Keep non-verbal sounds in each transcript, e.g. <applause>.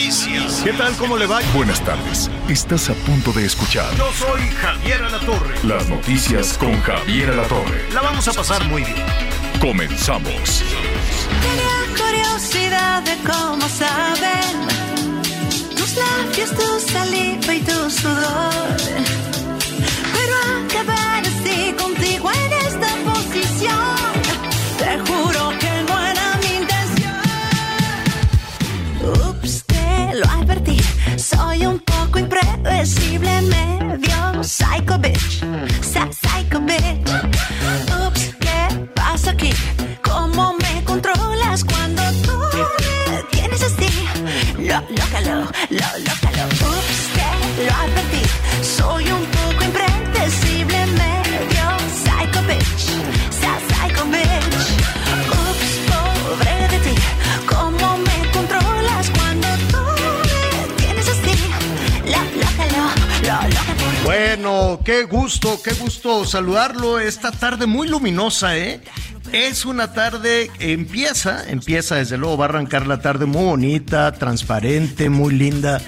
noticias. ¿qué tal? ¿Cómo le va? Buenas tardes. Estás a punto de escuchar Yo soy Javier Alatorre. las noticias con Javier Alatorre. La vamos a pasar muy bien. Comenzamos. Tenía curiosidad de cómo saben tus labios, tu saliva y tu sudor. Pero acabar así contigo en esta posición, lo advertí, soy un poco impredecible, medio psycho bitch, psycho bitch. Ups, ¿qué pasa aquí? ¿Cómo me controlas cuando tú me tienes así? Lo, lócalo, lo, lócalo. Ups, te lo advertí, soy un Bueno, qué gusto, qué gusto saludarlo esta tarde muy luminosa, ¿eh? Es una tarde, empieza, empieza, desde luego va a arrancar la tarde muy bonita, transparente, muy linda,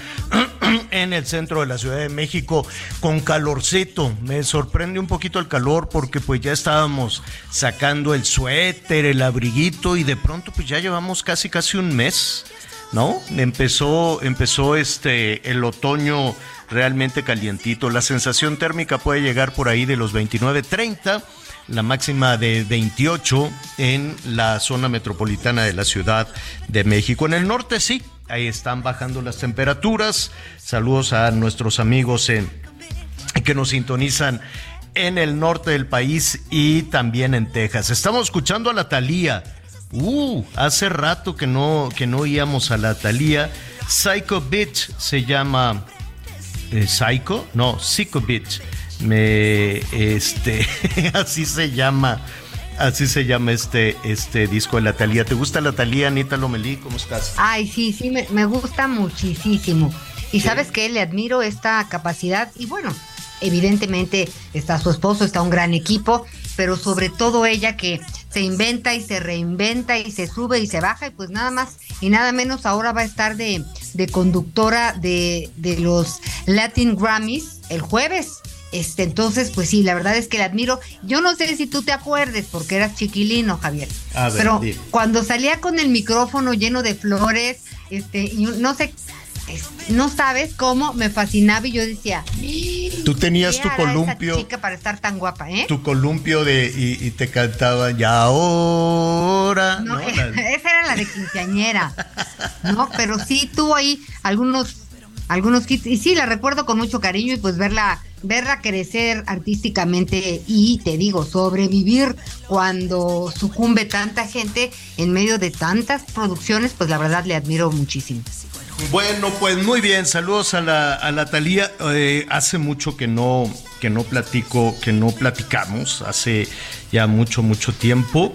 <clears throat> en el centro de la Ciudad de México, con calorcito. Me sorprende un poquito el calor porque pues ya estábamos sacando el suéter, el abriguito y de pronto pues ya llevamos casi casi un mes. ¿No? Empezó, empezó este el otoño realmente calientito. La sensación térmica puede llegar por ahí de los 29, 30, la máxima de 28 en la zona metropolitana de la Ciudad de México. En el norte sí, ahí están bajando las temperaturas. Saludos a nuestros amigos en que nos sintonizan en el norte del país y también en Texas. Estamos escuchando a la Thalía. Uh, hace rato que no, que no oíamos a la Thalía. Psycho Bitch se llama. eh, ¿Psycho? No, Psycho Bitch. Me. Este. <laughs> así se llama. Así se llama este, este disco de la Thalía. ¿Te gusta la Thalía, Anita Lomelí? ¿Cómo estás? Ay, sí, sí, me, me gusta muchísimo. Y sabes que le admiro esta capacidad y bueno, evidentemente está su esposo, está un gran equipo, pero sobre todo ella que se inventa y se reinventa y se sube y se baja y pues nada más y nada menos ahora va a estar de, de conductora de, de los Latin Grammys el jueves. Este, entonces, pues sí, la verdad es que la admiro. Yo no sé si tú te acuerdes, porque eras chiquilino, Javier. A ver, pero dime. cuando salía con el micrófono lleno de flores, este, y no sé, no sabes cómo me fascinaba y yo decía, Tú tenías ¿qué tu hará columpio. esa chica para estar tan guapa, ¿eh? tu columpio de y, y te cantaban ya ahora No, ¿no? <laughs> La- esa era la de quinceañera. No, pero sí tuvo ahí algunos algunos hits y sí la recuerdo con mucho cariño y pues verla verla crecer artísticamente y te digo sobrevivir cuando sucumbe tanta gente en medio de tantas producciones, pues la verdad le admiro muchísimo. bueno pues muy bien saludos a la a la Talía Eh, hace mucho que no que no platico que no platicamos hace ya mucho mucho tiempo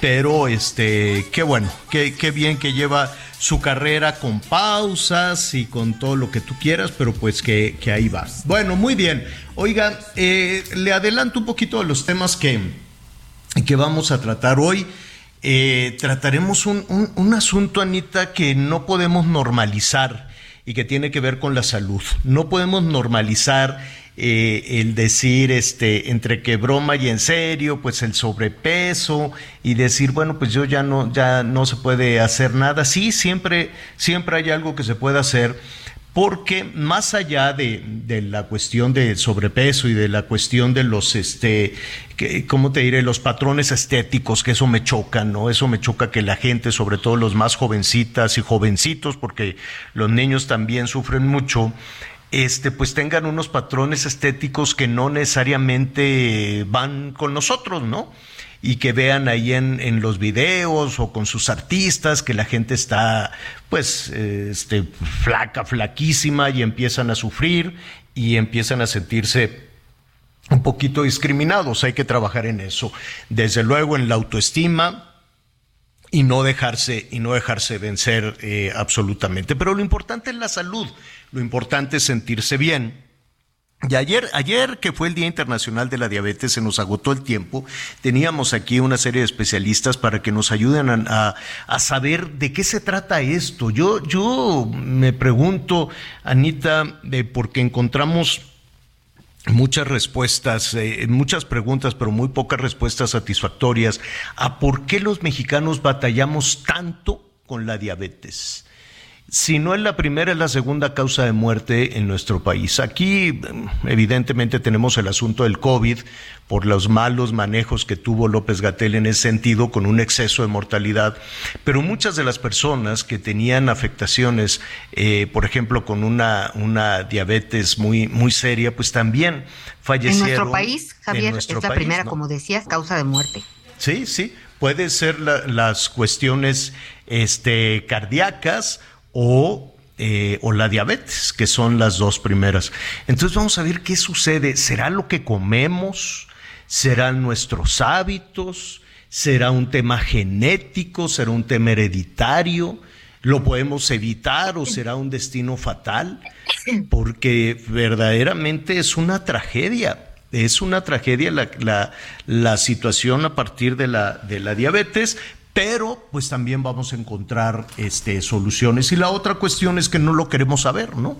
pero este qué bueno qué, qué bien que lleva su carrera con pausas y con todo lo que tú quieras, pero pues que, que ahí va. Bueno, muy bien. Oiga, eh, le adelanto un poquito de los temas que, que vamos a tratar hoy. Eh, trataremos un, un- un asunto, Anita, que no podemos normalizar y que tiene que ver con la salud. No podemos normalizar eh, el decir, este, entre que broma y en serio, pues el sobrepeso y decir, bueno, pues yo ya no, ya no se puede hacer nada. Sí, siempre, siempre hay algo que se puede hacer porque más allá de, de la cuestión de sobrepeso y de la cuestión de los, este, que, ¿cómo te diré? Los patrones estéticos, que eso me choca, ¿no? Eso me choca que la gente, sobre todo los más jovencitas y jovencitos, porque los niños también sufren mucho, este, pues tengan unos patrones estéticos que no necesariamente van con nosotros, ¿no? y que vean ahí en, en los videos o con sus artistas que la gente está pues este, flaca, flaquísima y empiezan a sufrir y empiezan a sentirse un poquito discriminados. Hay que trabajar en eso. Desde luego en la autoestima, y no dejarse y no dejarse vencer eh, absolutamente. Pero lo importante es la salud, lo importante es sentirse bien. Y ayer, ayer que fue el Día Internacional de la Diabetes, se nos agotó el tiempo. Teníamos aquí una serie de especialistas para que nos ayuden a, a saber de qué se trata esto. Yo, yo me pregunto, Anita, de porque encontramos muchas respuestas, eh, muchas preguntas, pero muy pocas respuestas satisfactorias a por qué los mexicanos batallamos tanto con la diabetes si no es la primera, es la segunda causa de muerte en nuestro país. Aquí, evidentemente, tenemos el asunto del COVID por los malos manejos que tuvo López Gatel en ese sentido, con un exceso de mortalidad. Pero muchas de las personas que tenían afectaciones, eh, por ejemplo, con una, una diabetes muy, muy seria, pues también fallecieron. En nuestro país, Javier, es la primera, como decías, causa de muerte. Sí, sí. Puede ser las cuestiones este, cardíacas o, eh, o la diabetes, que son las dos primeras. Entonces vamos a ver qué sucede. ¿Será lo que comemos? ¿Serán nuestros hábitos? ¿Será un tema genético? ¿Será un tema hereditario? ¿Lo podemos evitar o será un destino fatal? Porque verdaderamente es una tragedia. Es una tragedia la, la, la situación a partir de la, de la diabetes, pero pues también vamos a encontrar este, soluciones. Y la otra cuestión es que no lo queremos saber, ¿no?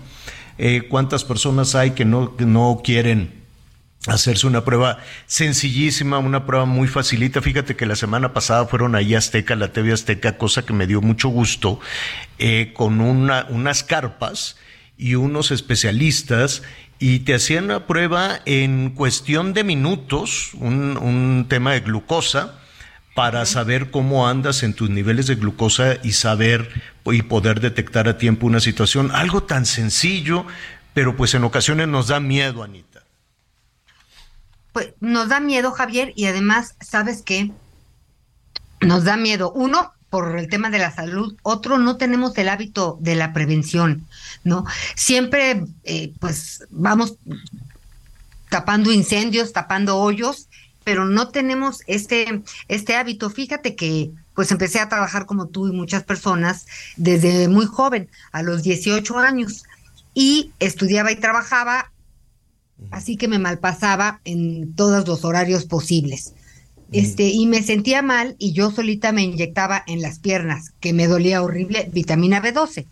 Eh, ¿Cuántas personas hay que no, no quieren hacerse una prueba sencillísima, una prueba muy facilita. Fíjate que la semana pasada fueron ahí Azteca, la TV Azteca, cosa que me dio mucho gusto, eh, con una, unas carpas y unos especialistas y te hacían una prueba en cuestión de minutos, un, un tema de glucosa, para saber cómo andas en tus niveles de glucosa y saber y poder detectar a tiempo una situación. Algo tan sencillo, pero pues en ocasiones nos da miedo, Anita. Pues nos da miedo, Javier, y además, ¿sabes qué? Nos da miedo. Uno, por el tema de la salud, otro, no tenemos el hábito de la prevención, ¿no? Siempre, eh, pues, vamos tapando incendios, tapando hoyos, pero no tenemos este, este hábito. Fíjate que pues empecé a trabajar como tú y muchas personas desde muy joven, a los 18 años, y estudiaba y trabajaba, así que me malpasaba en todos los horarios posibles. Este, y me sentía mal y yo solita me inyectaba en las piernas, que me dolía horrible, vitamina B12.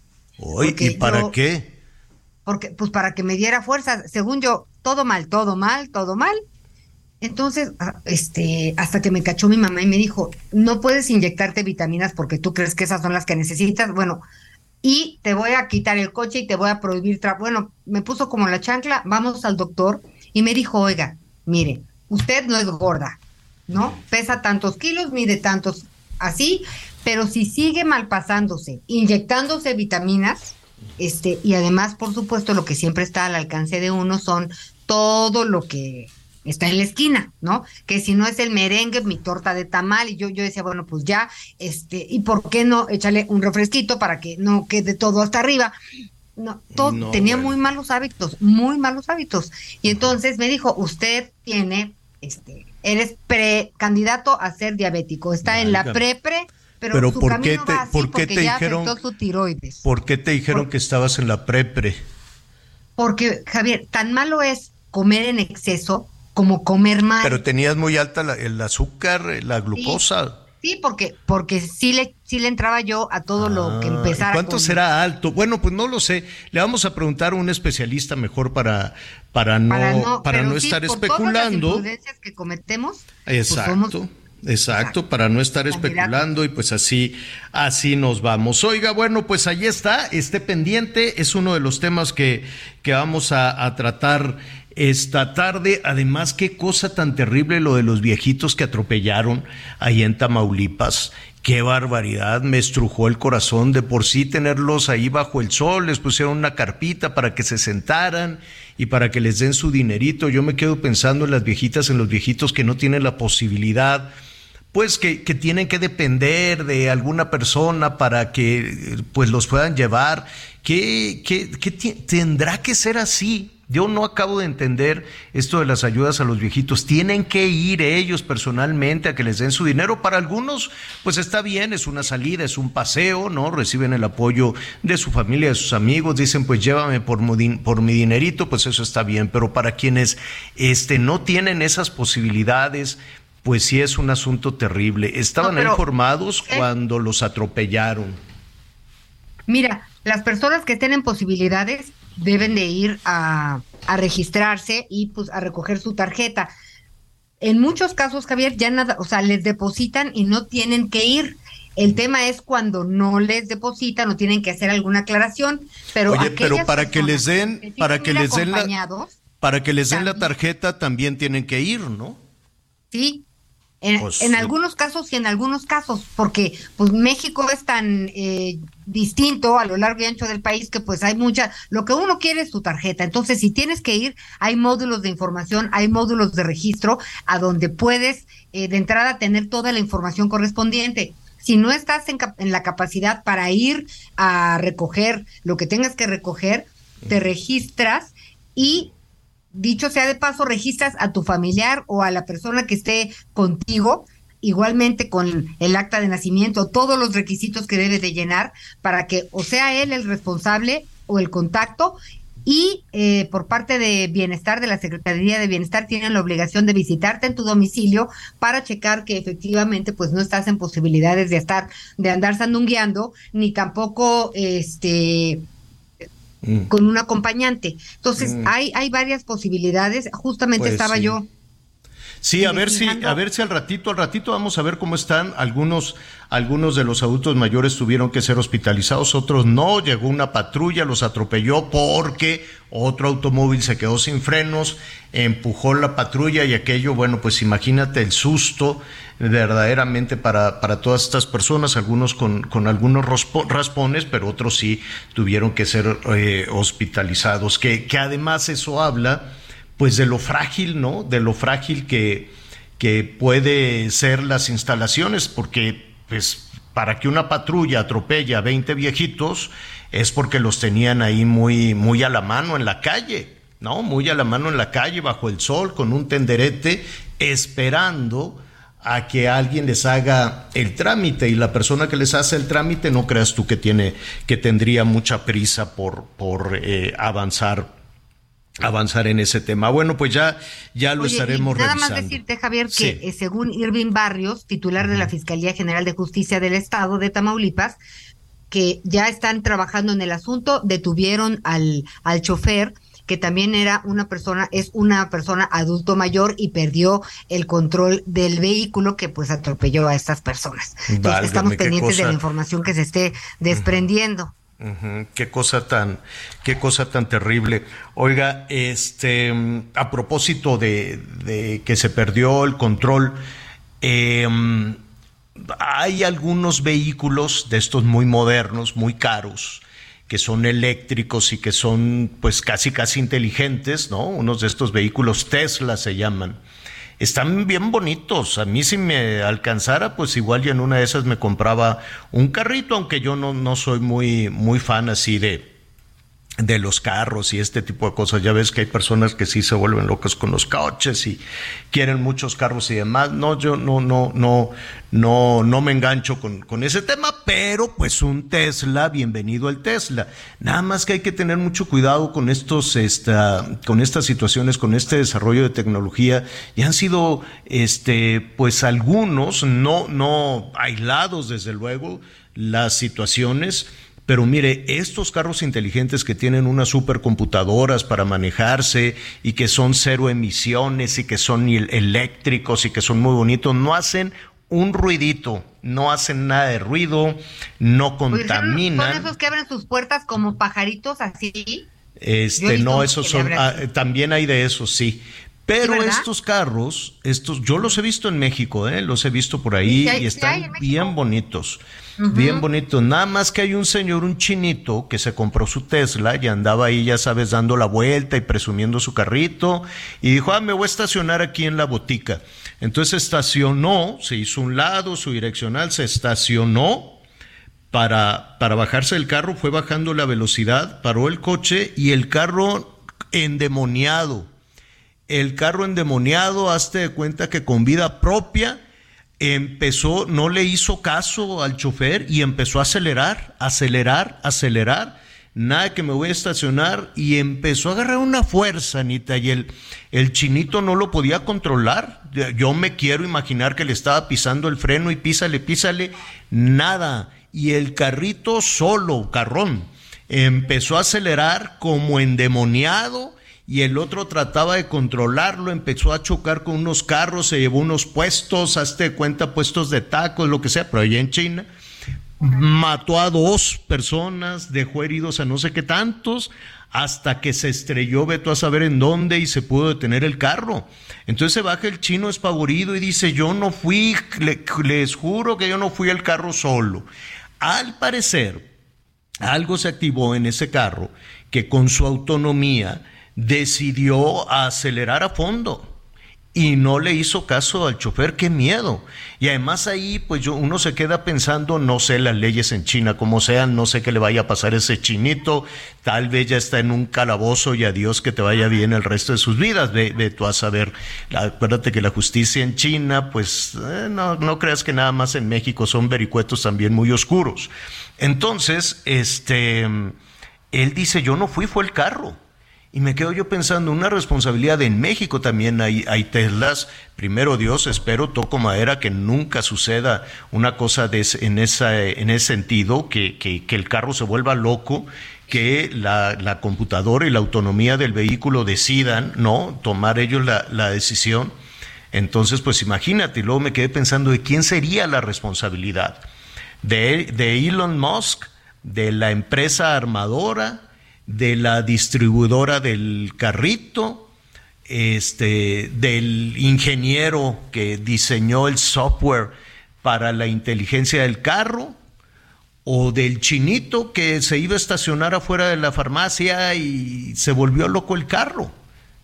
¿Y para qué? Porque, pues para que me diera fuerza, según yo, todo mal, todo mal, todo mal. Entonces, ah, este, hasta que me cachó mi mamá y me dijo, no puedes inyectarte vitaminas porque tú crees que esas son las que necesitas. Bueno, y te voy a quitar el coche y te voy a prohibir. bueno, me puso como la chancla, vamos al doctor y me dijo, oiga, mire, usted no es gorda, ¿no? Pesa tantos kilos, mide tantos, así, pero si sigue malpasándose, inyectándose vitaminas, este, y además, por supuesto, lo que siempre está al alcance de uno son todo lo que está en la esquina, ¿no? Que si no es el merengue, mi torta de tamal, y yo, yo decía, bueno, pues ya, este, ¿y por qué no echarle un refresquito para que no quede todo hasta arriba? No, todo, tenía muy malos hábitos, muy malos hábitos. Y entonces me dijo, usted tiene, este, eres precandidato a ser diabético, está en la pre-pre, pero, pero su ¿por qué te, va así por qué te ya dijeron, su tiroides. ¿Por qué te dijeron que estabas en la pre-pre? Porque, Javier, tan malo es comer en exceso como comer mal. Pero tenías muy alta la- el azúcar, la glucosa. Sí, porque, porque sí le, sí le entraba yo a todo lo que Ah, empezara. ¿y ¿Cuánto con- será alto? Bueno, pues no lo sé. Le vamos a preguntar a un especialista mejor para, para no, para no, pero sí, estar por todas las especulando. imprudencias que cometemos. pues somos- Exacto. Exacto, para no estar especulando y pues así, así nos vamos. Oiga, bueno, pues ahí está, esté pendiente, es uno de los temas que, que vamos a, a tratar esta tarde. Además, qué cosa tan terrible lo de los viejitos que atropellaron ahí en Tamaulipas. Qué barbaridad, me estrujó el corazón de por sí tenerlos ahí bajo el sol, les pusieron una carpita para que se sentaran y para que les den su dinerito. Yo me quedo pensando en las viejitas, en los viejitos que no tienen la posibilidad pues que, que, tienen que depender de alguna persona para que pues los puedan llevar. ¿Qué, qué, qué tendrá que ser así? Yo no acabo de entender esto de las ayudas a los viejitos. Tienen que ir ellos personalmente a que les den su dinero. Para algunos, pues está bien, es una salida, es un paseo, ¿no? Reciben el apoyo de su familia, de sus amigos, dicen, pues llévame por, por mi dinerito, pues eso está bien. Pero para quienes este, no tienen esas posibilidades, pues sí es un asunto terrible. Estaban informados cuando los atropellaron. Mira, las personas que estén en posibilidades deben de ir a, registrarse y pues a recoger su tarjeta. En muchos casos, Javier, ya nada, o sea, les depositan y no tienen que ir. El tema es cuando no les depositan o tienen que hacer alguna aclaración, pero Oye, pero para que les den, para que les den la, para que les den la tarjeta también tienen que ir, ¿no? Sí, pues, en, algunos casos y en algunos casos, porque pues México es tan eh, distinto a lo largo y ancho del país que pues hay mucha, lo que uno quiere es su tarjeta. Entonces, si tienes que ir, hay módulos de información, hay módulos de registro a donde puedes eh, de entrada tener toda la información correspondiente. Si no estás en, en la capacidad para ir a recoger lo que tengas que recoger, te registras y dicho sea de paso, registras a tu familiar o a la persona que esté contigo, igualmente con el acta de nacimiento, todos los requisitos que debe de llenar para que o sea él el responsable o el contacto. Y eh, por parte de bienestar de la Secretaría de Bienestar tienen la obligación de visitarte en tu domicilio para checar que efectivamente pues no estás en posibilidades de estar de andar sandungueando ni tampoco este Mm. con un acompañante. Entonces, mm. hay, hay varias posibilidades. Justamente pues estaba yo Sí, a ver si, a ver si al ratito, al ratito vamos a ver cómo están. Algunos, algunos de los adultos mayores tuvieron que ser hospitalizados, otros no. Llegó una patrulla, los atropelló porque otro automóvil se quedó sin frenos, empujó la patrulla y aquello, bueno, pues imagínate el susto verdaderamente para, para todas estas personas, algunos con, con algunos raspones, pero otros sí tuvieron que ser eh, hospitalizados. Que, que además eso habla pues de lo frágil, ¿no? De lo frágil que, que puede ser las instalaciones, porque pues para que una patrulla atropelle a 20 viejitos es porque los tenían ahí muy, muy a la mano en la calle, ¿no? Muy a la mano en la calle, bajo el sol, con un tenderete, esperando a que alguien les haga el trámite y la persona que les hace el trámite no creas tú que tiene que tendría mucha prisa por por eh, avanzar avanzar en ese tema. Bueno, pues ya, ya lo estaremos nada revisando. Nada más decirte, Javier, que eh, según Irving Barrios, titular de la Fiscalía General de Justicia del Estado de Tamaulipas, que ya están trabajando en el asunto, detuvieron al, al chofer que también era una persona, es una persona adulto mayor y perdió el control del vehículo que pues atropelló a estas personas. Entonces estamos pendientes de la información que se esté desprendiendo. Qué cosa tan, qué cosa tan terrible. Oiga, este, a propósito de, que se perdió el control, em, hay algunos vehículos de estos muy modernos, muy caros, que son eléctricos y que son pues casi casi inteligentes, ¿no? Unos de estos vehículos Tesla se llaman están bien bonitos. A mí si me alcanzara, pues igual ya en una de esas me compraba un carrito, aunque yo no, no soy muy, muy fan así de, de los carros y este tipo de cosas. Ya ves que hay personas que sí se vuelven locas con los coches y quieren muchos carros y demás. No, yo no, no, no, no, no me engancho con, con ese tema, pero pues un Tesla, bienvenido al Tesla. Nada más que hay que tener mucho cuidado con estos, esta, con estas situaciones, con este desarrollo de tecnología. Y han sido, este, pues algunos, no, no aislados desde luego, las situaciones pero mire, estos carros inteligentes que tienen unas supercomputadoras para manejarse y que son cero emisiones y que son eléctricos y que son muy bonitos, no hacen un ruidito, no hacen nada de ruido, no contaminan. ¿Son esos que abren sus puertas como pajaritos así? Este, no, esos son, ah, también hay de esos, sí. Pero estos carros, estos, yo los he visto en México, ¿eh? los he visto por ahí y están bien bonitos. Bien bonito. Nada más que hay un señor, un chinito, que se compró su Tesla y andaba ahí, ya sabes, dando la vuelta y presumiendo su carrito. Y dijo, ah, me voy a estacionar aquí en la botica. Entonces estacionó, se hizo un lado, su direccional se estacionó. Para, para bajarse del carro, fue bajando la velocidad, paró el coche y el carro endemoniado. El carro endemoniado, hazte de cuenta que con vida propia, empezó, no le hizo caso al chofer y empezó a acelerar, acelerar, acelerar. Nada que me voy a estacionar y empezó a agarrar una fuerza, Anita, y el, el chinito no lo podía controlar. Yo me quiero imaginar que le estaba pisando el freno y písale, písale, nada. Y el carrito solo, carrón, empezó a acelerar como endemoniado y el otro trataba de controlarlo, empezó a chocar con unos carros, se llevó unos puestos, hazte cuenta, puestos de tacos, lo que sea, pero allá en China. Mató a dos personas, dejó heridos a no sé qué tantos, hasta que se estrelló, veto a saber en dónde y se pudo detener el carro. Entonces se baja el chino espavorido y dice, yo no fui, les juro que yo no fui el carro solo. Al parecer, algo se activó en ese carro que con su autonomía, decidió acelerar a fondo y no le hizo caso al chofer, qué miedo. Y además ahí, pues yo, uno se queda pensando, no sé las leyes en China como sean, no sé qué le vaya a pasar a ese chinito, tal vez ya está en un calabozo y adiós que te vaya bien el resto de sus vidas, ve, ve tú a saber. Acuérdate que la justicia en China, pues eh, no, no creas que nada más en México son vericuetos también muy oscuros. Entonces, este, él dice, yo no fui, fue el carro. Y me quedo yo pensando, una responsabilidad en México también hay, hay Teslas. Primero Dios, espero, toco madera, que nunca suceda una cosa de, en, esa, en ese sentido, que, que, el carro se vuelva loco, que la, la, computadora y la autonomía del vehículo decidan, ¿no? Tomar ellos la, la decisión. Entonces, pues imagínate, luego me quedé pensando de quién sería la responsabilidad. De, de Elon Musk, de la empresa armadora, de la distribuidora del carrito, este, del ingeniero que diseñó el software para la inteligencia del carro, o del chinito que se iba a estacionar afuera de la farmacia y se volvió loco el carro.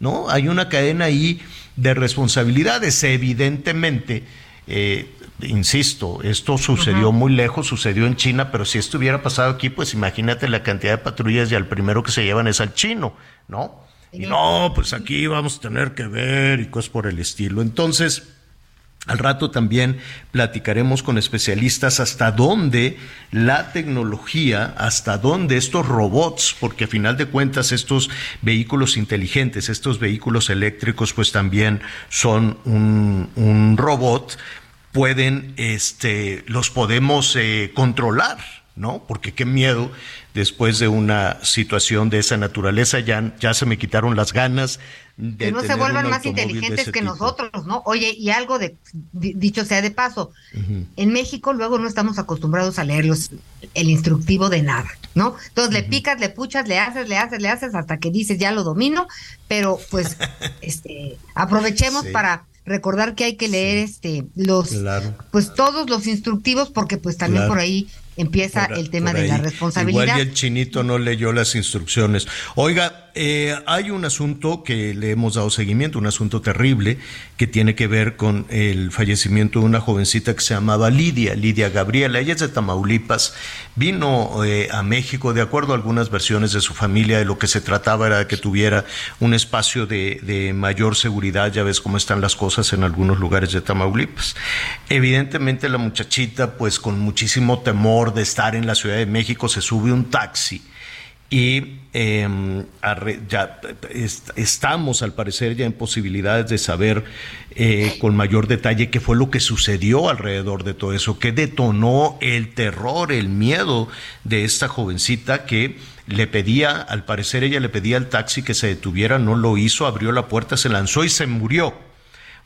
¿No? Hay una cadena ahí de responsabilidades. Evidentemente, eh, insisto, esto sucedió muy lejos, sucedió en China, pero si esto hubiera pasado aquí, pues imagínate la cantidad de patrullas y al primero que se llevan es al chino, ¿no? Y no, pues aquí vamos a tener que ver y cosas por el estilo. Entonces, al rato también platicaremos con especialistas hasta dónde la tecnología, hasta dónde estos robots, porque a final de cuentas estos vehículos inteligentes, estos vehículos eléctricos, pues también son un, un robot, pueden, este, los podemos eh, controlar, ¿no? Porque qué miedo después de una situación de esa naturaleza, ya, ya se me quitaron las ganas de que no se vuelvan más inteligentes que nosotros, ¿no? Oye, y algo de dicho sea de paso, en México luego no estamos acostumbrados a leer el instructivo de nada, ¿no? Entonces le picas, le puchas, le haces, le haces, le haces hasta que dices ya lo domino, pero pues <laughs> este aprovechemos para recordar que hay que leer este los pues todos los instructivos porque pues también por ahí empieza el tema de la responsabilidad. Igual y el chinito no leyó las instrucciones. Oiga, eh, hay un asunto que le hemos dado seguimiento, un asunto terrible que tiene que ver con el fallecimiento de una jovencita que se llamaba Lidia, Lidia Gabriela. Ella es de Tamaulipas, vino eh, a México, de acuerdo a algunas versiones de su familia, de lo que se trataba era que tuviera un espacio de mayor seguridad. Ya ves cómo están las cosas en algunos lugares de Tamaulipas. Evidentemente la muchachita, pues con muchísimo temor de estar en la Ciudad de México, se sube un taxi y eh, ya estamos al parecer ya en posibilidades de saber eh, con mayor detalle qué fue lo que sucedió alrededor de todo eso, qué detonó el terror, el miedo de esta jovencita que le pedía, al parecer ella le pedía al taxi que se detuviera, no lo hizo, abrió la puerta, se lanzó y se murió.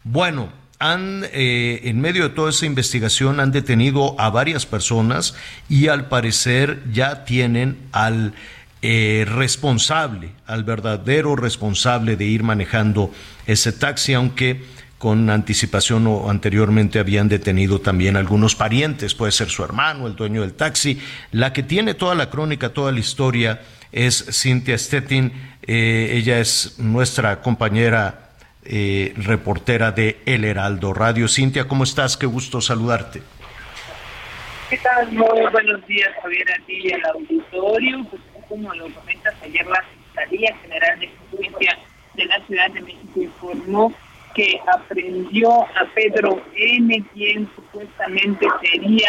Bueno, han, eh, en medio de toda esa investigación, han detenido a varias personas y al parecer ya tienen al eh, responsable, al verdadero responsable de ir manejando ese taxi, aunque con anticipación o anteriormente habían detenido también algunos parientes, puede ser su hermano, el dueño del taxi. La que tiene toda la crónica, toda la historia es Cintia Stettin. Eh, ella es nuestra compañera eh, reportera de El Heraldo Radio. Cintia, ¿cómo estás? Qué gusto saludarte. ¿Qué tal? Muy buenos días, Javier, a ti y auditorio. Como lo comentas, ayer la Fiscalía General de Justicia de la Ciudad de México informó que aprendió a Pedro N., quien supuestamente sería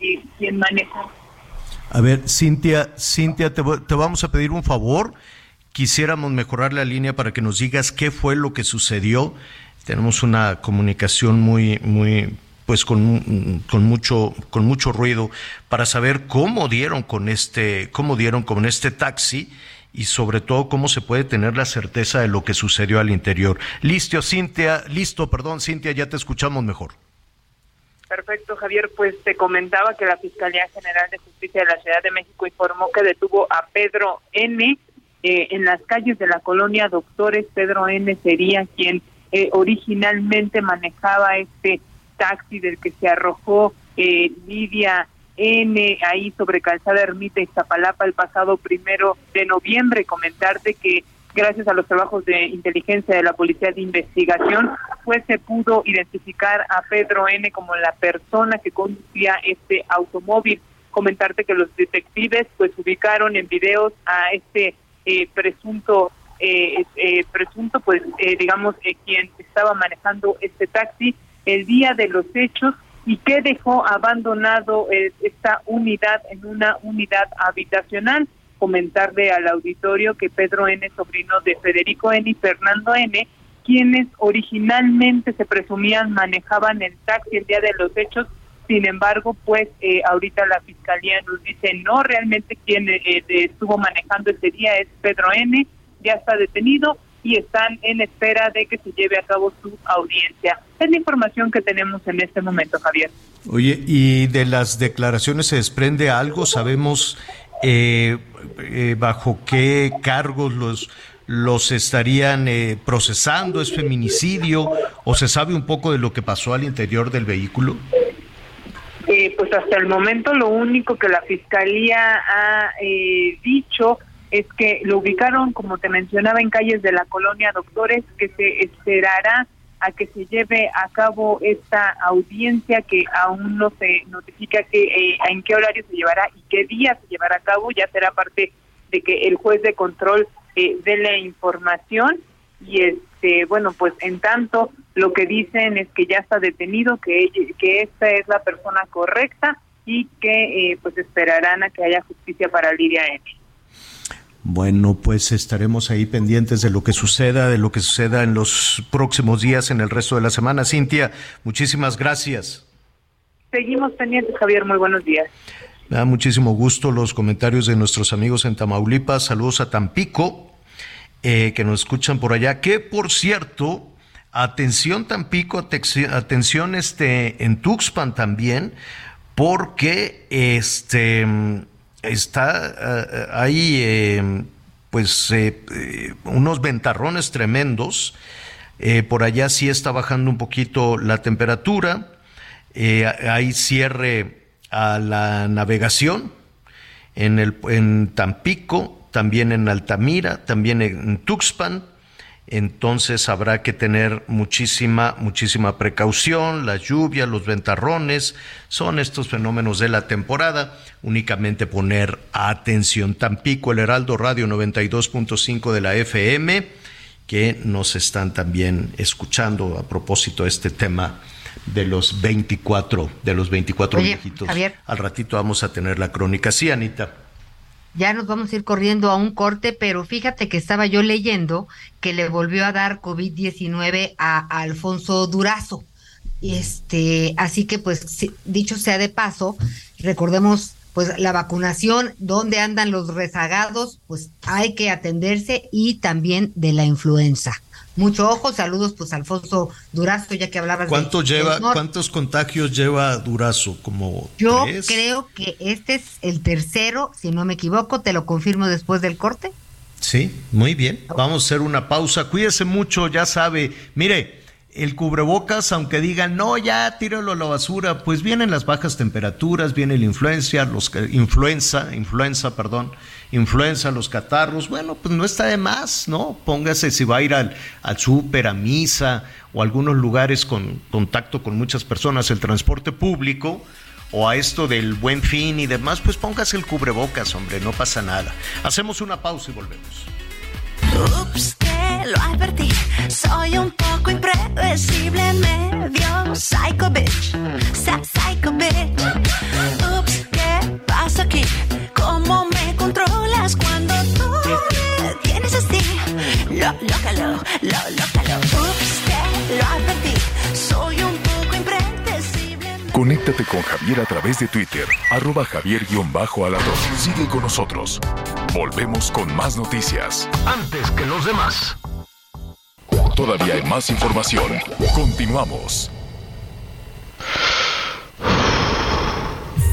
eh, quien manejó. A ver, Cintia, Cintia, te, te vamos a pedir un favor. Quisiéramos mejorar la línea para que nos digas qué fue lo que sucedió. Tenemos una comunicación muy, muy, pues con, mucho con mucho ruido para saber cómo dieron con este cómo dieron con este taxi y sobre todo cómo se puede tener la certeza de lo que sucedió al interior. Listo, Cintia, listo, perdón, Cintia, ya te escuchamos mejor. Perfecto, Javier. Pues te comentaba que la Fiscalía General de Justicia de la Ciudad de México informó que detuvo a Pedro N. Eh, en las calles de la colonia Doctores. Pedro N. sería quien eh, originalmente manejaba este taxi del que se arrojó eh, Lidia N ahí sobre Calzada Ermita y Zapalapa el pasado primero de noviembre. Comentarte que gracias a los trabajos de inteligencia de la Policía de Investigación, pues se pudo identificar a Pedro N como la persona que conducía este automóvil. Comentarte que los detectives pues ubicaron en videos a este eh, presunto eh, eh, presunto pues digamos quien estaba manejando este taxi el día de los hechos y que dejó abandonado eh, esta unidad en una unidad habitacional. Comentarle al auditorio que Pedro N., sobrino de Federico N. y Fernando N., quienes originalmente se presumían manejaban el taxi el día de los hechos, sin embargo, pues eh, ahorita la fiscalía nos dice no, realmente quien eh, estuvo manejando ese día es Pedro N., ya está detenido y están en espera de que se lleve a cabo su audiencia. Es la información que tenemos en este momento, Javier. Oye, ¿y de las declaraciones se desprende algo? ¿Sabemos eh, eh, bajo qué cargos los, los estarían eh, procesando? ¿Es feminicidio? ¿O se sabe un poco de lo que pasó al interior del vehículo? pues hasta el momento lo único que la Fiscalía ha dicho es que lo ubicaron, como te mencionaba, en calles de la colonia Doctores, que se esperará a que se lleve a cabo esta audiencia que aún no se notifica que eh, en qué horario se llevará y qué día se llevará a cabo, ya será parte de que el juez de control eh, dé la información y este bueno pues en tanto lo que dicen es que ya está detenido que que esta es la persona correcta y que eh, pues esperarán a que haya justicia para Lidia M. Bueno, pues estaremos ahí pendientes de lo que suceda, de lo que suceda en los próximos días, en el resto de la semana. Cintia, muchísimas gracias. Seguimos pendientes, Javier. Muy buenos días. Me da muchísimo gusto los comentarios de nuestros amigos en Tamaulipas. Saludos a Tampico, eh, que nos escuchan por allá. Que por cierto, atención Tampico, atención este, en Tuxpan también, porque este está eh, ahí eh, pues eh, unos ventarrones tremendos. por allá sí está bajando un poquito la temperatura. hay cierre a la navegación en, el, en Tampico, también en Altamira, también en Tuxpan entonces habrá que tener muchísima, muchísima precaución. Las lluvias, los ventarrones, son estos fenómenos de la temporada. Únicamente poner atención. Tampico, el Heraldo Radio 92.5 de la FM, que nos están también escuchando a propósito de este tema de los 24, de los 24 viejitos. Al ratito vamos a tener la crónica. Sí, Anita ya nos vamos a ir corriendo a un corte, pero fíjate que estaba yo leyendo que le volvió a dar COVID-19 a, Alfonso Durazo. Este, así que pues dicho sea de paso, recordemos pues la vacunación, dónde andan los rezagados, pues hay que atenderse y también de la influenza mucho ojo. Saludos, pues, Alfonso Durazo, ya que hablabas ¿Cuánto lleva, ¿Cuántos contagios lleva Durazo? Como Yo creo que este es el tercero, si no me equivoco, te lo confirmo después del corte. Sí, muy bien. Vamos a hacer una pausa. Cuídese mucho, ya sabe. Mire, el cubrebocas, aunque digan, no, ya tíralo a la basura, pues vienen las bajas temperaturas, viene la influencia, los influenza, influenza, perdón, influenza, los catarros, bueno, pues no está de más, ¿no? Póngase si va a ir al, al súper, a misa o a algunos lugares con contacto con muchas personas, el transporte público, o a esto del buen fin y demás, pues póngase el cubrebocas, hombre, no pasa nada. Hacemos una pausa y volvemos. Ups, que lo advertí. Soy un poco impredecible, medio psycho bitch. Psycho bitch. Ups, ¿qué pasa aquí? ¿Cómo me controlas cuando tú me tienes así? Lo, lócalo, lo, lócalo. Ups, que lo advertí. Soy un poco impredecible. Conéctate con Javier a través de Twitter, arroba javier-alador. Sigue con nosotros. Volvemos con más noticias. Antes que los demás. Todavía hay más información. Continuamos.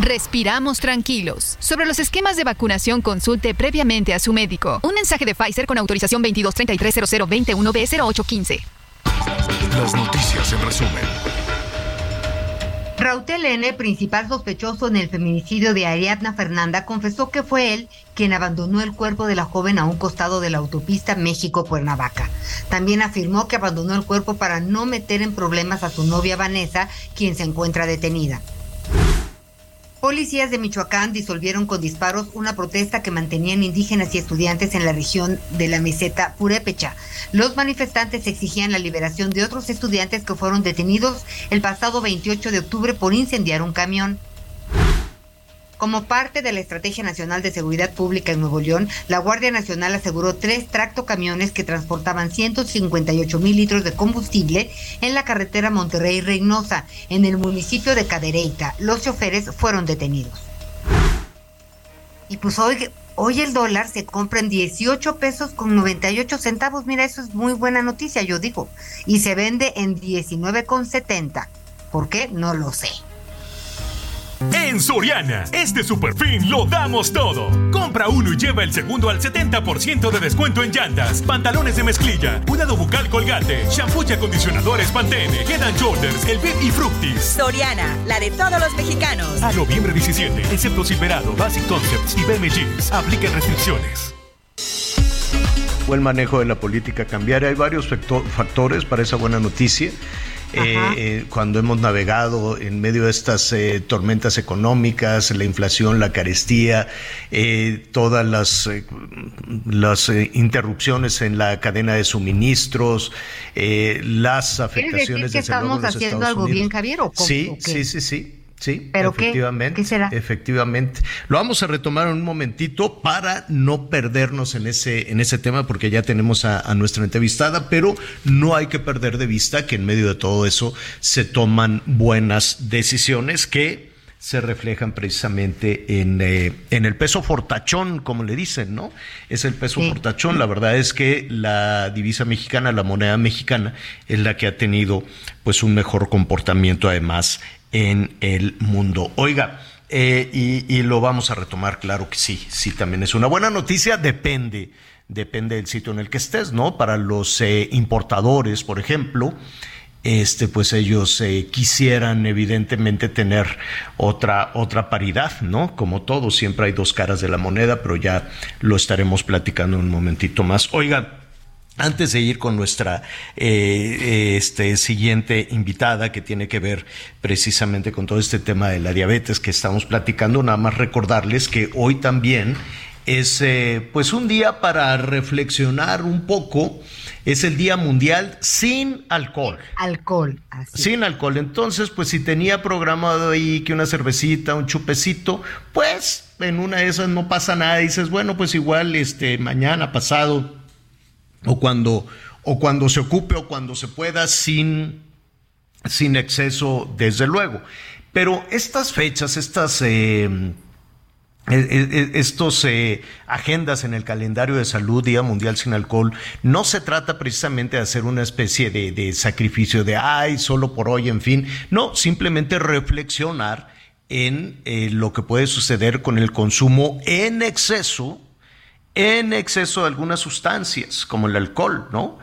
Respiramos tranquilos. Sobre los esquemas de vacunación, consulte previamente a su médico. Un mensaje de Pfizer con autorización 22330021B0815. Las noticias en resumen. Rautel N., principal sospechoso en el feminicidio de Ariadna Fernanda, confesó que fue él quien abandonó el cuerpo de la joven a un costado de la autopista México-Cuernavaca. También afirmó que abandonó el cuerpo para no meter en problemas a su novia Vanessa, quien se encuentra detenida. Policías de Michoacán disolvieron con disparos una protesta que mantenían indígenas y estudiantes en la región de la meseta Purépecha. Los manifestantes exigían la liberación de otros estudiantes que fueron detenidos el pasado 28 de octubre por incendiar un camión. Como parte de la Estrategia Nacional de Seguridad Pública en Nuevo León, la Guardia Nacional aseguró tres tractocamiones que transportaban 158 mil litros de combustible en la carretera Monterrey-Reynosa, en el municipio de Cadereyta. Los choferes fueron detenidos. Y pues hoy, hoy el dólar se compra en 18 pesos con 98 centavos. Mira, eso es muy buena noticia, yo digo. Y se vende en 19 con 70. ¿Por qué? No lo sé. En Soriana, este super fin lo damos todo. Compra uno y lleva el segundo al 70% de descuento en llantas, pantalones de mezclilla, cuidado bucal colgate, shampoo y acondicionadores Pantene, Head and Shoulders, el Bib y Fructis. Soriana, la de todos los mexicanos. A noviembre 17, excepto Silverado, Basic Concepts y BM Jeans. Apliquen restricciones. Buen manejo de la política cambiaria. Hay varios facto- factores para esa buena noticia. Eh, eh, cuando hemos navegado en medio de estas eh, tormentas económicas, la inflación, la carestía, eh, todas las, eh, las eh, interrupciones en la cadena de suministros, las ¿Quieres decir afectaciones que en estamos haciendo Estados algo Unidos. bien, Javier? ¿o cómo- Sí, o qué? sí, sí, sí. Sí, ¿Pero qué? efectivamente. ¿Qué será? Efectivamente. Lo vamos a retomar en un momentito para no perdernos en ese, en ese tema, porque ya tenemos a, a nuestra entrevistada, pero no hay que perder de vista que en medio de todo eso se toman buenas decisiones que se reflejan precisamente en, eh, en el peso fortachón, como le dicen, ¿no? Es el peso fortachón. La verdad es que la divisa mexicana, la moneda mexicana, es la que ha tenido pues un mejor comportamiento además en el mundo. Oiga, eh, y, lo vamos a retomar, claro que sí, sí, también es una buena noticia, depende, depende del sitio en el que estés, ¿no? Para los eh, importadores, por ejemplo, este, pues ellos eh, quisieran evidentemente tener otra, otra paridad, ¿no? Como todo, siempre hay dos caras de la moneda, pero ya lo estaremos platicando en un momentito más. Oiga, antes de ir con nuestra eh, este, siguiente invitada, que tiene que ver precisamente con todo este tema de la diabetes que estamos platicando, nada más recordarles que hoy también es eh, pues un día para reflexionar un poco. Es el Día Mundial sin alcohol. Alcohol. así. Sin alcohol. Entonces, pues si tenía programado ahí que una cervecita, un chupecito, pues en una de esas no pasa nada. Dices, bueno, pues igual este mañana, pasado, o cuando, o cuando se ocupe o cuando se pueda, sin, sin exceso, desde luego. Pero estas fechas, estas, eh, estos eh, agendas en el calendario de salud, Día Mundial sin Alcohol, no se trata precisamente de hacer una especie de, sacrificio de, ay, solo por hoy, en fin, no, simplemente reflexionar en eh, lo que puede suceder con el consumo en exceso, en exceso de algunas sustancias, como el alcohol, ¿no?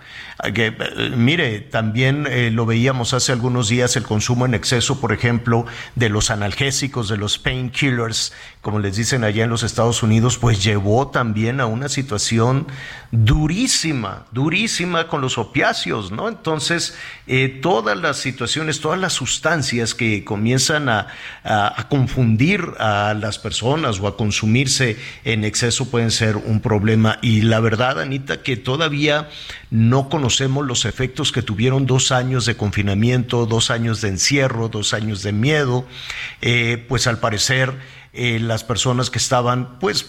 Que, eh, mire, también eh, lo veíamos hace algunos días el consumo en exceso, por ejemplo, de los analgésicos, de los painkillers, como les dicen allá en los Estados Unidos, pues llevó también a una situación durísima, durísima con los opiáceos, ¿no? Entonces, eh, todas las situaciones, todas las sustancias que comienzan a, a, confundir a las personas o a consumirse en exceso pueden ser un problema. Y la verdad, Anita, que todavía no conocemos los efectos que tuvieron dos años de confinamiento, dos años de encierro, dos años de miedo, eh, pues al parecer eh, las personas que estaban pues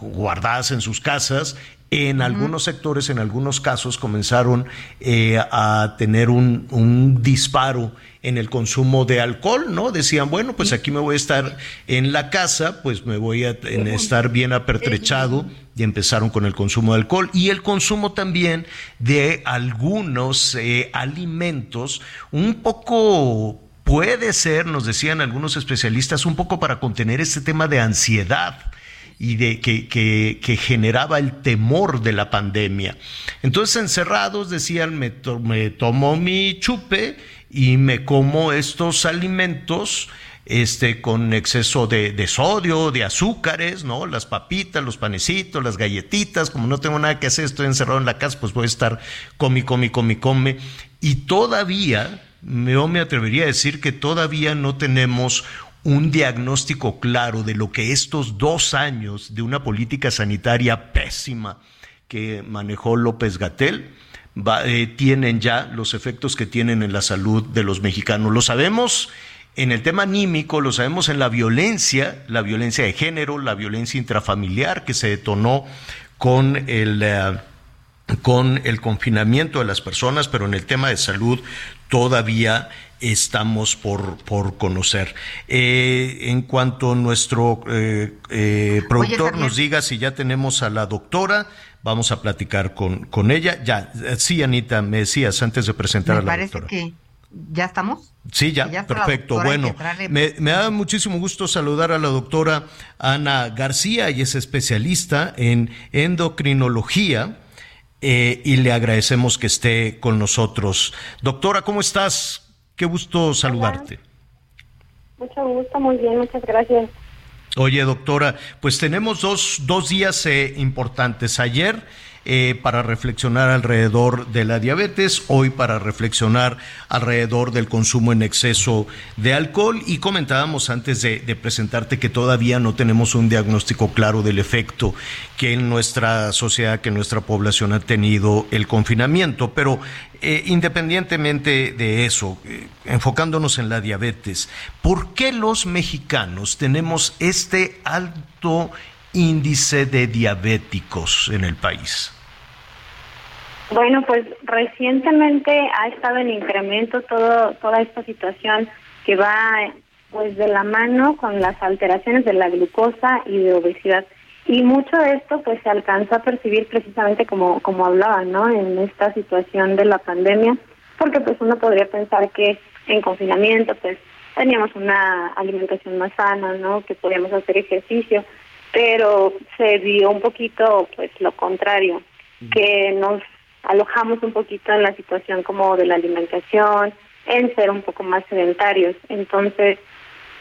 guardadas en sus casas en algunos sectores, en algunos casos, comenzaron eh, a tener un, un, disparo en el consumo de alcohol, ¿no? Decían, bueno, pues aquí me voy a estar en la casa, pues me voy a estar bien apertrechado y empezaron con el consumo de alcohol y el consumo también de algunos eh, alimentos un poco puede ser, nos decían algunos especialistas, un poco para contener este tema de ansiedad y de que, que, generaba el temor de la pandemia. Entonces, encerrados, decían, me, me tomo mi chupe y me como estos alimentos este, con exceso de, de, sodio, de azúcares, ¿no? Las papitas, los panecitos, las galletitas, como no tengo nada que hacer, estoy encerrado en la casa, pues voy a estar come, come, come, come. Y todavía yo me atrevería a decir que todavía no tenemos un diagnóstico claro de lo que estos dos años de una política sanitaria pésima que manejó López Gatel eh, tienen ya los efectos que tienen en la salud de los mexicanos. Lo sabemos en el tema anímico, lo sabemos en la violencia, la violencia de género, la violencia intrafamiliar que se detonó con el... Eh, con el confinamiento de las personas, pero en el tema de salud todavía estamos por, por conocer. Eh, en cuanto nuestro eh, eh, productor nos diga si ya tenemos a la doctora, vamos a platicar con, con ella. Ya, sí, Anita, me decías antes de presentar a la doctora. Que ¿Ya estamos? Sí, ya, perfecto. Bueno, me, me, da muchísimo gusto saludar a la doctora Ana García, y es especialista en endocrinología eh, y le agradecemos que esté con nosotros. Doctora, ¿cómo estás? Qué gusto saludarte. Mucho gusto, muy bien, muchas gracias. Oye, doctora, pues tenemos dos, dos días eh, importantes. Ayer eh, para reflexionar alrededor de la diabetes, hoy para reflexionar alrededor del consumo en exceso de alcohol. Y comentábamos antes de, presentarte que todavía no tenemos un diagnóstico claro del efecto que en nuestra sociedad, que nuestra población ha tenido el confinamiento, pero eh, independientemente de eso, eh, enfocándonos en la diabetes, ¿por qué los mexicanos tenemos este alto índice de diabéticos en el país? Bueno, pues recientemente ha estado en incremento todo, toda esta situación que va pues de la mano con las alteraciones de la glucosa y de obesidad. Y mucho de esto pues se alcanza a percibir precisamente como, como hablaba, ¿no? En esta situación de la pandemia, porque pues uno podría pensar que en confinamiento pues teníamos una alimentación más sana, ¿no? Que podíamos hacer ejercicio, pero se vio un poquito pues lo contrario, que nos alojamos un poquito en la situación como de la alimentación, en ser un poco más sedentarios. Entonces,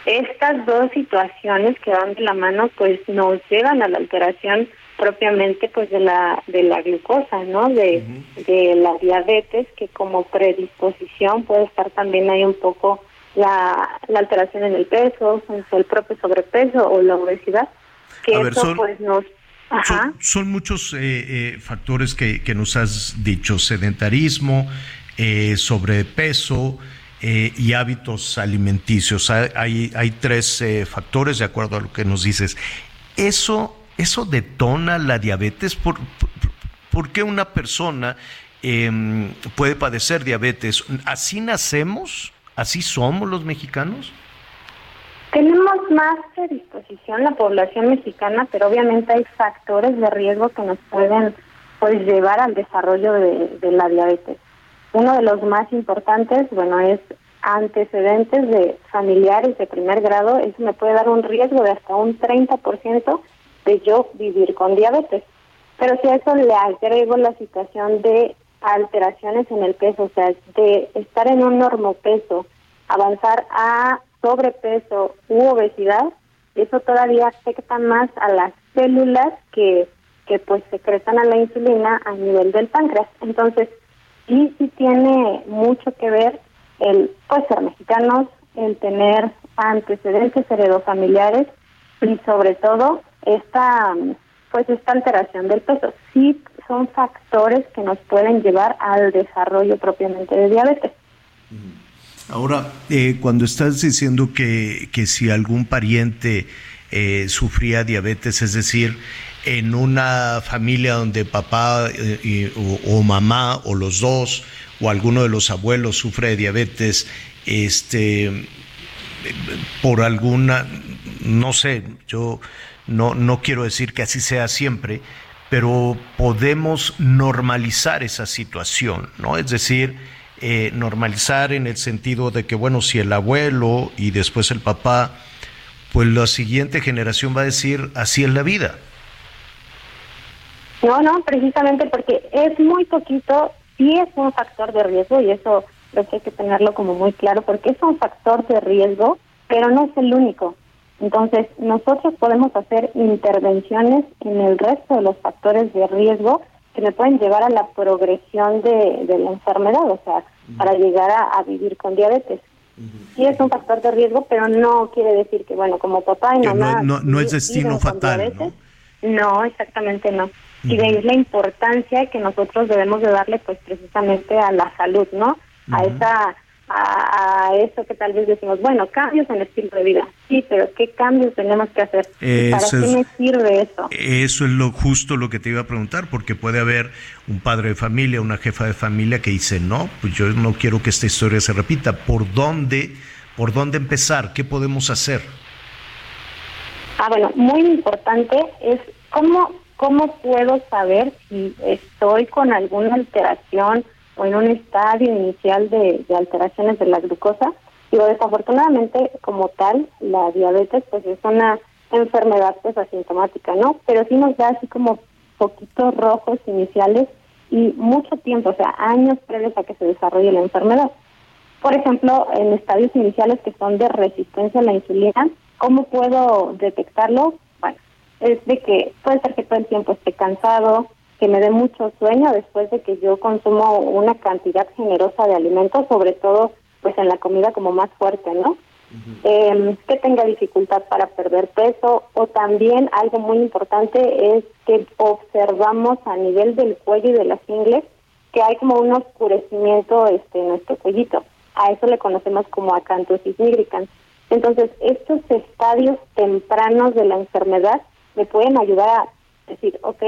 estas dos situaciones que van de la mano pues nos llevan a la alteración propiamente pues de la de la glucosa, ¿no? De, de la diabetes que como predisposición puede estar también ahí un poco la, la alteración en el peso, el propio sobrepeso o la obesidad que eso pues nos Son, muchos eh, eh, factores que, que, nos has dicho, sedentarismo, eh, sobrepeso y hábitos alimenticios. Hay, hay tres factores de acuerdo a lo que nos dices. ¿Eso, eso detona la diabetes? ¿Por, por, qué una persona em, puede padecer diabetes? ¿Así nacemos? ¿Así somos los mexicanos? Tenemos más predisposición la población mexicana, pero obviamente hay factores de riesgo que nos pueden pues llevar al desarrollo de, de la diabetes. Uno de los más importantes, bueno, es antecedentes de familiares de primer grado, eso me puede dar un riesgo de hasta un 30% de yo vivir con diabetes. Pero si a eso le agrego la situación de alteraciones en el peso, o sea, de estar en un normopeso, avanzar a sobrepeso u obesidad, eso todavía afecta más a las células que, que pues secretan a la insulina a nivel del páncreas. Entonces, sí, sí tiene mucho que ver el pues ser mexicanos, el tener antecedentes heredofamiliares y sobre todo esta pues esta alteración del peso. Sí son factores que nos pueden llevar al desarrollo propiamente de diabetes. Ahora, eh, cuando estás diciendo que, que si algún pariente eh, sufría diabetes, es decir, en una familia donde papá eh, o, o, mamá o los dos o alguno de los abuelos sufre de diabetes, este, por alguna, no sé, yo no, no quiero decir que así sea siempre, pero podemos normalizar esa situación, ¿no? Es decir, eh, normalizar en el sentido de que, bueno, si el abuelo y después el papá, pues la siguiente generación va a decir, así es la vida. No, no, precisamente porque es muy poquito, sí es un factor de riesgo y eso creo que hay que tenerlo como muy claro, porque es un factor de riesgo, pero no es el único. Entonces, nosotros podemos hacer intervenciones en el resto de los factores de riesgo que me pueden llevar a la progresión de, de la enfermedad, o sea, para llegar a, a, vivir con diabetes. Sí es un factor de riesgo, pero no quiere decir que, bueno, como papá y mamá... No, no, no es destino fatal, diabetes, ¿no? No, exactamente no. Y de ahí es la importancia que nosotros debemos de darle, pues, precisamente a la salud, ¿no? A esa a, a, eso que tal vez decimos, bueno, cambios en el estilo de vida. Sí, pero ¿qué cambios tenemos que hacer? ¿Para qué me sirve eso? Eso es lo justo lo que te iba a preguntar, porque puede haber un padre de familia, una jefa de familia que dice, no, pues yo no quiero que esta historia se repita. ¿Por dónde, por dónde empezar? ¿Qué podemos hacer? Ah, bueno, muy importante es cómo, cómo puedo saber si estoy con alguna alteración o en un estadio inicial de, de alteraciones de la glucosa. Digo, desafortunadamente, como tal, la diabetes pues es una enfermedad pues asintomática, ¿no? Pero sí nos da así como poquitos rojos iniciales y mucho tiempo, o sea, años previos a que se desarrolle la enfermedad. Por ejemplo, en estadios iniciales que son de resistencia a la insulina, ¿cómo puedo detectarlo? Bueno, es de que puede ser que todo el tiempo esté cansado, que me dé mucho sueño después de que yo consumo una cantidad generosa de alimentos, sobre todo pues en la comida como más fuerte, ¿no? eh, que tenga dificultad para perder peso o también algo muy importante es que observamos a nivel del cuello y de las ingles que hay como un oscurecimiento este, en nuestro cuellito. A eso le conocemos como acantosis nigricans. Entonces, estos estadios tempranos de la enfermedad me pueden ayudar a decir, ok,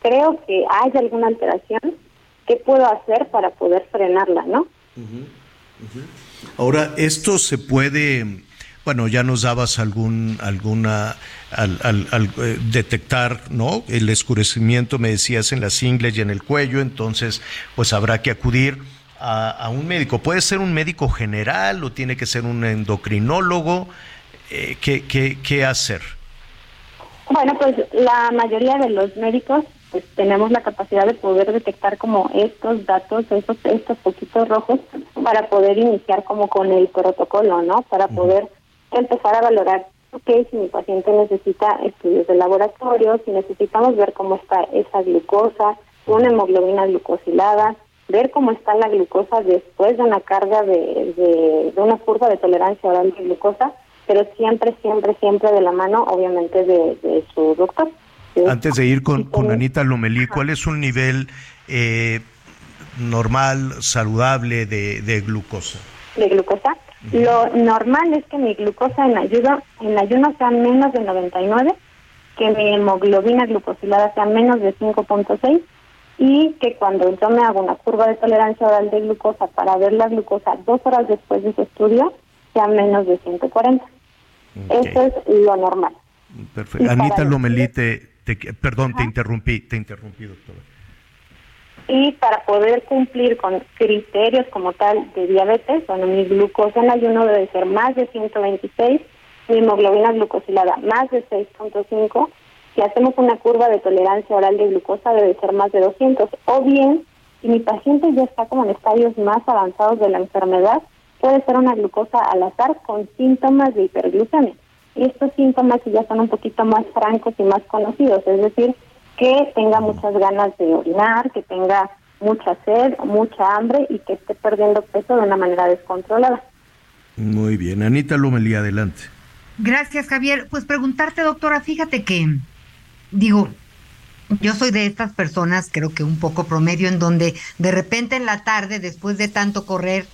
creo que hay alguna alteración, ¿qué puedo hacer para poder frenarla, no? Uh -huh. Uh -huh. Ahora, esto se puede, bueno, ya nos dabas algún, alguna, al, al, al eh, detectar, ¿no? El escurecimiento, me decías, en las ingles y en el cuello, entonces, pues habrá que acudir a, a un médico. ¿Puede ser un médico general o tiene que ser un endocrinólogo? Eh, ¿qué, qué, ¿Qué hacer? Bueno, pues la mayoría de los médicos pues tenemos la capacidad de poder detectar como estos datos, estos, estos poquitos rojos, para poder iniciar como con el protocolo, ¿no? Para poder empezar a valorar, ok, si mi paciente necesita estudios de laboratorio, si necesitamos ver cómo está esa glucosa, una hemoglobina glucosilada, ver cómo está la glucosa después de una carga de, de, de una curva de tolerancia oral de glucosa, pero siempre, siempre, siempre de la mano, obviamente, de, de su doctor. Antes de ir con, con Anita Lomelí, ¿cuál es un nivel eh, normal, saludable de, de, glucosa? ¿De glucosa? Uh -huh. Lo normal es que mi glucosa en ayuno, en ayuno sea menos de 99, que mi hemoglobina glucosilada sea menos de 5.6 y que cuando yo me hago una curva de tolerancia oral de glucosa para ver la glucosa dos horas después de ese estudio sea menos de 140. Eso es lo normal. Perfecto. Anita Lomelí, te, perdón, te interrumpí, te interrumpí, doctora. Y para poder cumplir con criterios como tal de diabetes, bueno, mi glucosa en ayuno debe ser más de 126, mi hemoglobina glucosilada más de 6.5, si hacemos una curva de tolerancia oral de glucosa debe ser más de 200, o bien, si mi paciente ya está como en estadios más avanzados de la enfermedad, puede ser una glucosa al azar con síntomas de hiperglucemia. Y estos síntomas ya son un poquito más francos y más conocidos, es decir, que tenga muchas ganas de orinar, que tenga mucha sed, mucha hambre y que esté perdiendo peso de una manera descontrolada. Muy bien, Anita Lumelí, adelante. Gracias, Javier. Pues preguntarte, doctora, fíjate que, digo, yo soy de estas personas, creo que un poco promedio, en donde de repente en la tarde, después de tanto correr,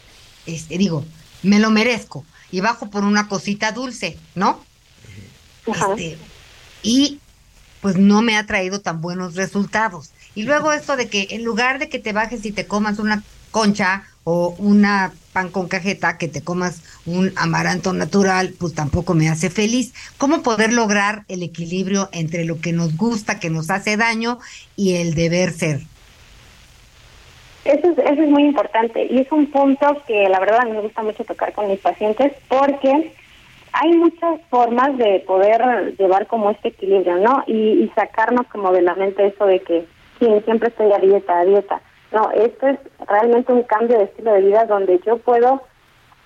este, digo, me lo merezco y bajo por una cosita dulce, ¿no? Este, y pues no me ha traído tan buenos resultados. Y luego esto de que en lugar de que te bajes y te comas una concha o una pan con cajeta, que te comas un amaranto natural, pues tampoco me hace feliz. ¿Cómo poder lograr el equilibrio entre lo que nos gusta, que nos hace daño, y el deber ser? Eso es, eso es muy importante y es un punto que la verdad me gusta mucho tocar con mis pacientes porque hay muchas formas de poder llevar como este equilibrio, ¿no? Y, sacarnos como de la mente eso de que sí, siempre estoy a dieta, a dieta. No, esto es realmente un cambio de estilo de vida donde yo puedo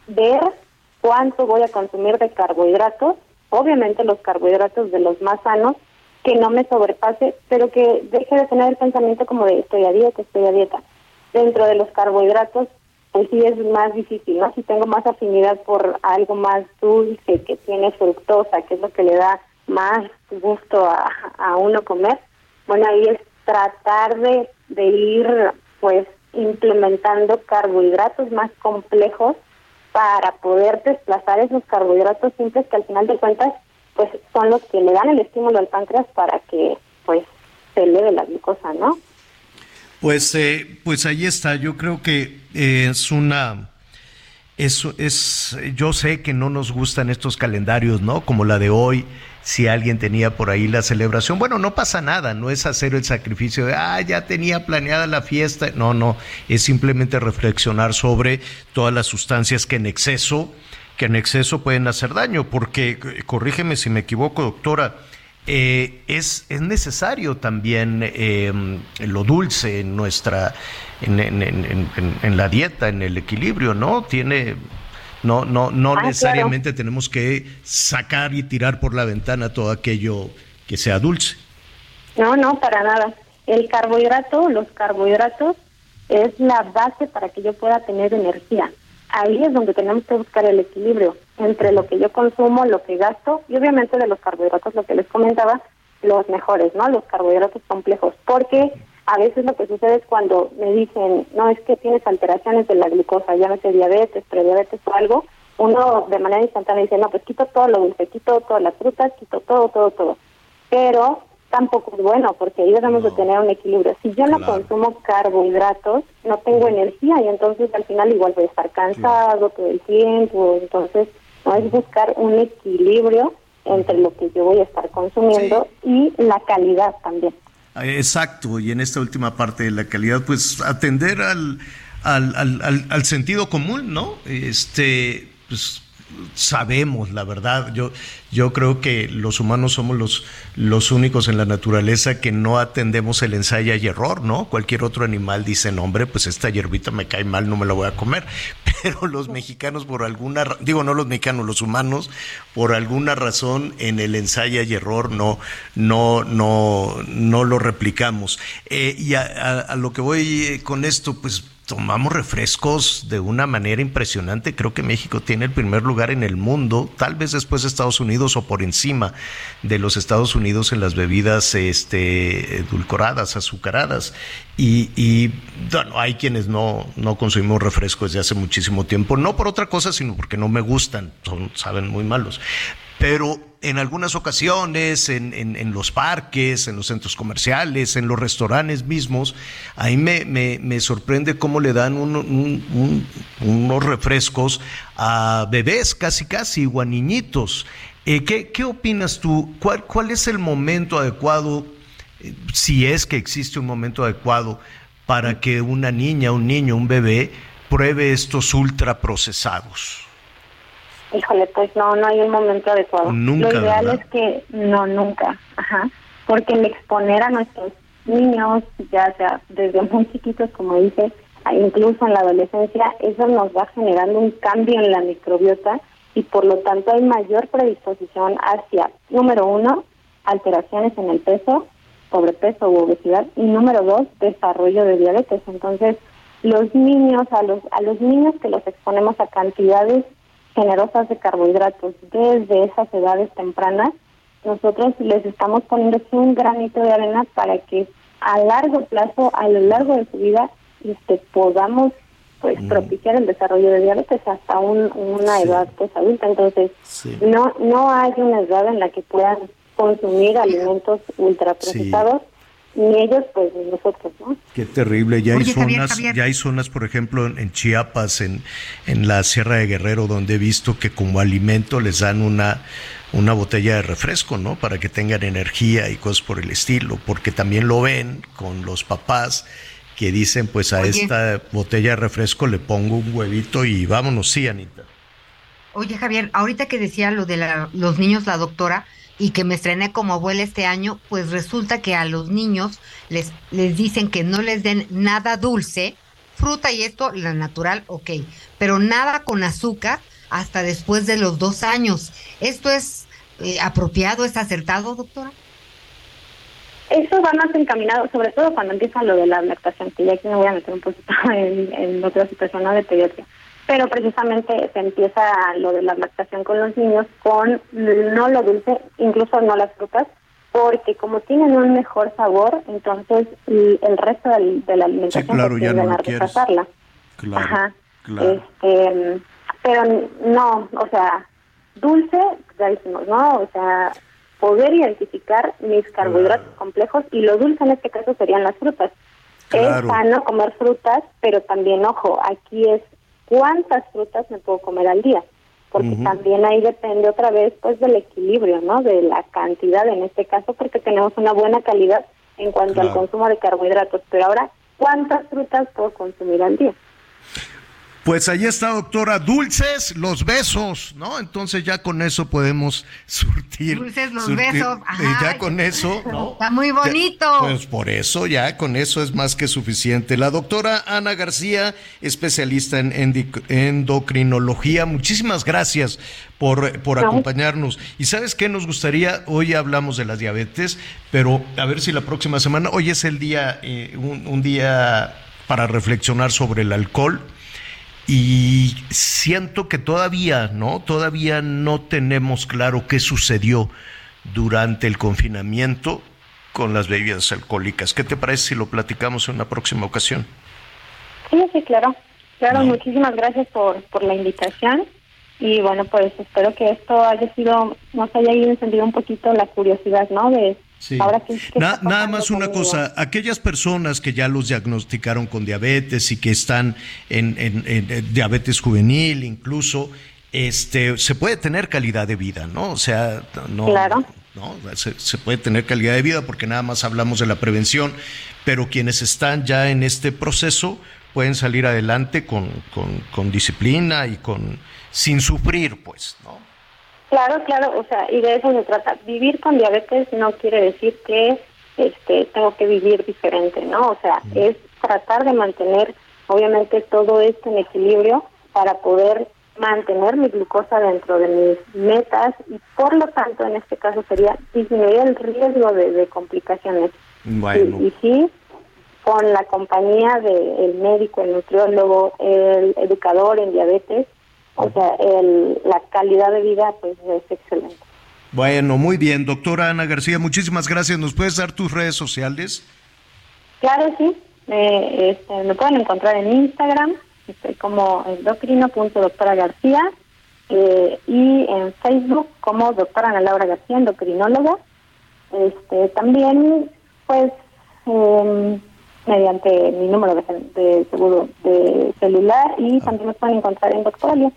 ver cuánto voy a consumir de carbohidratos, obviamente los carbohidratos de los más sanos, que no me sobrepase, pero que deje de tener el pensamiento como de estoy a dieta, estoy a dieta dentro de los carbohidratos, pues sí es más difícil, ¿no? Si tengo más afinidad por algo más dulce, que tiene fructosa, que es lo que le da más gusto a, a uno comer, bueno, ahí es tratar de, de ir, pues, implementando carbohidratos más complejos para poder desplazar esos carbohidratos simples que al final de cuentas, pues, son los que le dan el estímulo al páncreas para que, pues, se eleve la glucosa, ¿no? Pues, eh, pues ahí está. Yo creo que eh, es una. Es, es, yo sé que no nos gustan estos calendarios, ¿no? Como la de hoy, si alguien tenía por ahí la celebración. Bueno, no pasa nada, no es hacer el sacrificio de, ah, ya tenía planeada la fiesta. No, no, es simplemente reflexionar sobre todas las sustancias que en exceso, que en exceso pueden hacer daño, porque, corrígeme si me equivoco, doctora, eh, es, es, necesario también eh, lo dulce en nuestra en, en, la dieta, en el equilibrio, ¿no? Tiene no no no ah, necesariamente tenemos que sacar y tirar por la ventana todo aquello que sea dulce. No, no, para nada. El carbohidrato, los carbohidratos es la base para que yo pueda tener energía ahí es donde tenemos que buscar el equilibrio entre lo que yo consumo, lo que gasto y obviamente de los carbohidratos, lo que les comentaba, los mejores, ¿no? Los carbohidratos complejos, porque a veces lo que sucede es cuando me dicen, no, es que tienes alteraciones de la glucosa, llámese diabetes, prediabetes o algo, uno de manera instantánea dice, no, pues quito todo lo dulce, quito todas las frutas, quito todo, todo, todo. Pero tampoco es bueno, porque ahí debemos de tener un equilibrio. Si yo no consumo carbohidratos, no tengo energía y entonces al final igual voy a estar cansado todo el tiempo. Entonces, no es buscar un equilibrio entre lo que yo voy a estar consumiendo y la calidad también. Ah, exacto, y en esta última parte de la calidad, pues atender al, al, al, al sentido común, ¿no? Este, pues sabemos, la verdad. Yo, yo creo que los humanos somos los, los únicos en la naturaleza que no atendemos el ensayo y error, ¿no? Cualquier otro animal dice, no, hombre, pues esta hierbita me cae mal, no me la voy a comer. <laughs> Pero los mexicanos, por alguna, digo, no los mexicanos, los humanos, por alguna razón en el ensayo y error no, no, no, no lo replicamos. Eh, y a lo que voy con esto, pues tomamos refrescos de una manera impresionante. Creo que México tiene el primer lugar en el mundo, tal vez después de Estados Unidos o por encima de los Estados Unidos en las bebidas este, edulcoradas, azucaradas. Y, bueno, hay quienes no, no consumimos refrescos desde hace muchísimo tiempo, no por otra cosa, sino porque no me gustan, son, saben muy malos. Pero en algunas ocasiones, en, los parques, en los centros comerciales, en los restaurantes mismos, ahí me, me, sorprende cómo le dan unos refrescos a bebés casi casi o a niñitos. Eh, ¿qué, ¿qué, opinas tú? ¿Cuál, ¿Cuál es el momento adecuado, eh, si es que existe un momento adecuado, para que una niña, un niño, un bebé pruebe estos ultraprocesados? Híjole, pues no, no hay un momento adecuado. Nunca, Lo ideal es que no, nunca, ajá, porque el exponer a nuestros niños, ya sea desde muy chiquitos, como dice, incluso en la adolescencia, eso nos va generando un cambio en la microbiota y por lo tanto hay mayor predisposición hacia, número uno, alteraciones en el peso, sobrepeso u obesidad, y número dos, desarrollo de diabetes. Entonces, los niños, a los, a los niños que los exponemos a cantidades generosas de carbohidratos desde esas edades tempranas, nosotros les estamos poniendo un granito de arena para que a largo plazo, a lo largo de su vida, este, podamos pues propiciar el desarrollo de diabetes hasta una edad pues adulta. Entonces, no no hay una edad en la que puedan consumir alimentos ultraprocesados ni ellos, pues nosotros, ¿no? Qué terrible. Ya hay zonas, ya hay zonas, por ejemplo, en Chiapas, en, en la Sierra de Guerrero, donde he visto que como alimento les dan una una botella de refresco, ¿no? Para que tengan energía y cosas por el estilo, porque también lo ven con los papás que dicen, pues a esta botella de refresco le pongo un huevito y vámonos, sí, Anita. Oye, Javier, ahorita que decía lo de los niños, la doctora, y que me estrené como abuela este año, pues resulta que a los niños les, les dicen que no les den nada dulce, fruta y esto, la natural, ok, pero nada con azúcar hasta después de los dos años. ¿Esto es eh, apropiado, es acertado, doctora? Eso va más encaminado, sobre todo cuando empieza lo de la lactación, que ya aquí me voy a meter un poquito <laughs> en, en otra situación de pediatría pero precisamente se empieza lo de la lactación con los niños con no lo dulce, incluso no las frutas, porque como tienen un mejor sabor, entonces el resto de la alimentación sí, claro, ya no. Claro, Ajá. Claro. Este, pero no, o sea, dulce, ya decimos, ¿no? O sea, poder identificar mis carbohidratos complejos y lo dulce en este caso serían las frutas. Es sano comer frutas, pero también, ojo, aquí es cuántas frutas me puedo comer al día, porque también ahí depende otra vez pues del equilibrio, ¿no? De la cantidad en este caso, porque tenemos una buena calidad en cuanto al consumo de carbohidratos, pero ahora, ¿cuántas frutas puedo consumir al día? Pues ahí está, doctora. Dulces, los besos, ¿no? Entonces ya con eso podemos <laughs> surtir. Dulces, los besos. Y ya con eso, ¿no? Está muy bonito. pues por eso, ya con eso es más que suficiente. La doctora Ana García, especialista en endocrinología, muchísimas gracias por, por acompañarnos. Y sabes qué nos gustaría, hoy hablamos de la diabetes, pero a ver si la próxima semana, hoy es el día, eh, un, un día para reflexionar sobre el alcohol y siento que todavía, ¿no? Todavía no tenemos claro qué sucedió durante el confinamiento con las bebidas alcohólicas. ¿Qué te parece si lo platicamos en una próxima ocasión? Sí, sí, claro. Claro, muchísimas gracias por, por la invitación. Y bueno, pues espero que esto haya sido, nos haya encendido un poquito la curiosidad, ¿no? De Ahora nada más una cosa, aquellas personas que ya los diagnosticaron con diabetes y que están en, diabetes juvenil incluso, este, se puede tener calidad de vida, ¿no? O sea, no, claro. ¿no? Se, puede tener calidad de vida porque nada más hablamos de la prevención, pero quienes están ya en este proceso pueden salir adelante con, con, con disciplina y con sin sufrir, pues, ¿no? Claro, claro, o sea, y de eso se trata. Vivir con diabetes no quiere decir que este tengo que vivir diferente, ¿no? O sea, es tratar de mantener obviamente todo esto en equilibrio para poder mantener mi glucosa dentro de mis metas y por lo tanto en este caso sería disminuir el riesgo de, complicaciones. Bueno. Y, y, sí, con la compañía del médico, el nutriólogo, el educador en diabetes, o sea, la calidad de vida pues es excelente. Bueno, muy bien, doctora Ana García, muchísimas gracias. ¿Nos puedes dar tus redes sociales? Claro, sí. Este, me pueden encontrar en Instagram, estoy como endocrino.doctora García, eh, y en Facebook como doctora Ana Laura García, endocrinóloga. Este, también, pues, em, mediante mi número de, de seguro de celular y también me pueden encontrar en Doctoralia.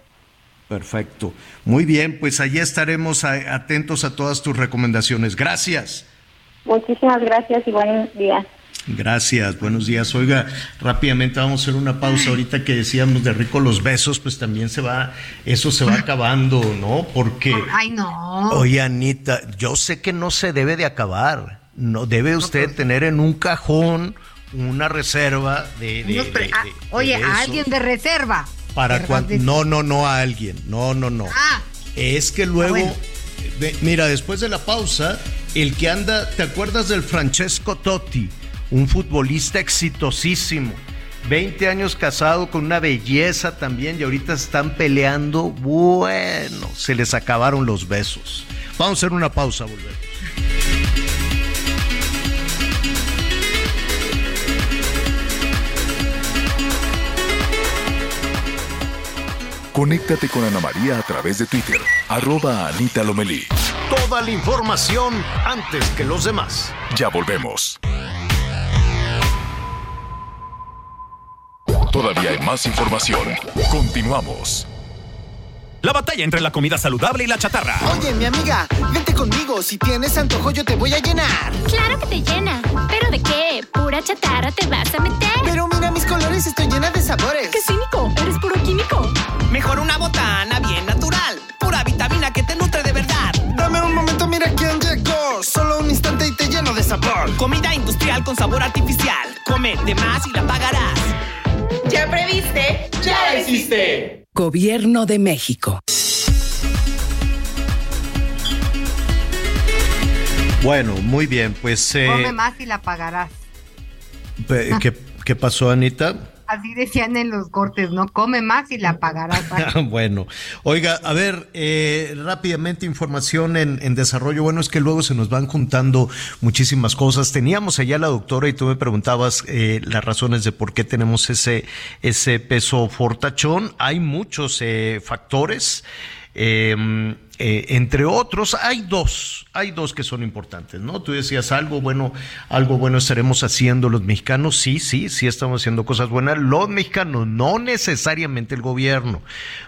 Perfecto. Muy bien, pues allí estaremos atentos a todas tus recomendaciones. Gracias. Muchísimas gracias y buen día. Gracias, buenos días. Oiga, rápidamente vamos a hacer una pausa. Ahorita que decíamos de rico los besos, pues también se va, eso se va acabando, ¿no? Porque, Ay, no. oye, Anita, yo sé que no se debe de acabar. No debe usted tener en un cajón una reserva de, ah, de- oye, a alguien de reserva. Para cuando no, no, no a alguien. No, no, no. Ah. Es que luego, bueno. ve- mira, después de la pausa, el que anda, ¿te acuerdas del Francesco Totti? Un futbolista exitosísimo. 20 años casado con una belleza también y ahorita están peleando. Bueno, se les acabaron los besos. Vamos a hacer una pausa, volvemos. Conéctate con Ana María a través de Twitter, arroba Anita Lomelí. Toda la información antes que los demás. Ya volvemos. Todavía hay más información. Continuamos. La batalla entre la comida saludable y la chatarra. Oye, mi amiga, vente conmigo. Si tienes antojo, yo te voy a llenar. Claro que te llena. ¿Pero de qué? ¿Pura chatarra te vas a meter? Pero mira mis colores, estoy llena de sabores. ¡Qué cínico! Industrial con sabor artificial. Come de más y la pagarás. ¿Ya previste? ¡Ya la hiciste! Gobierno de México. Bueno, muy bien, pues... eh, Come más y la pagarás. ¿qué, ¿Qué pasó, Anita? Así decían en los cortes, ¿no? Come más y la pagarás. <laughs> bueno, oiga, a ver, eh, rápidamente información en, desarrollo. Bueno, es que luego se nos van juntando muchísimas cosas. Teníamos allá la doctora y tú me preguntabas eh, las razones de por qué tenemos ese, ese peso fortachón. Hay muchos eh, factores. Eh, eh, entre otros, hay dos, hay dos que son importantes, ¿no? Tú decías algo bueno, algo bueno estaremos haciendo los mexicanos, sí, sí, sí estamos haciendo cosas buenas, los mexicanos, no necesariamente el gobierno,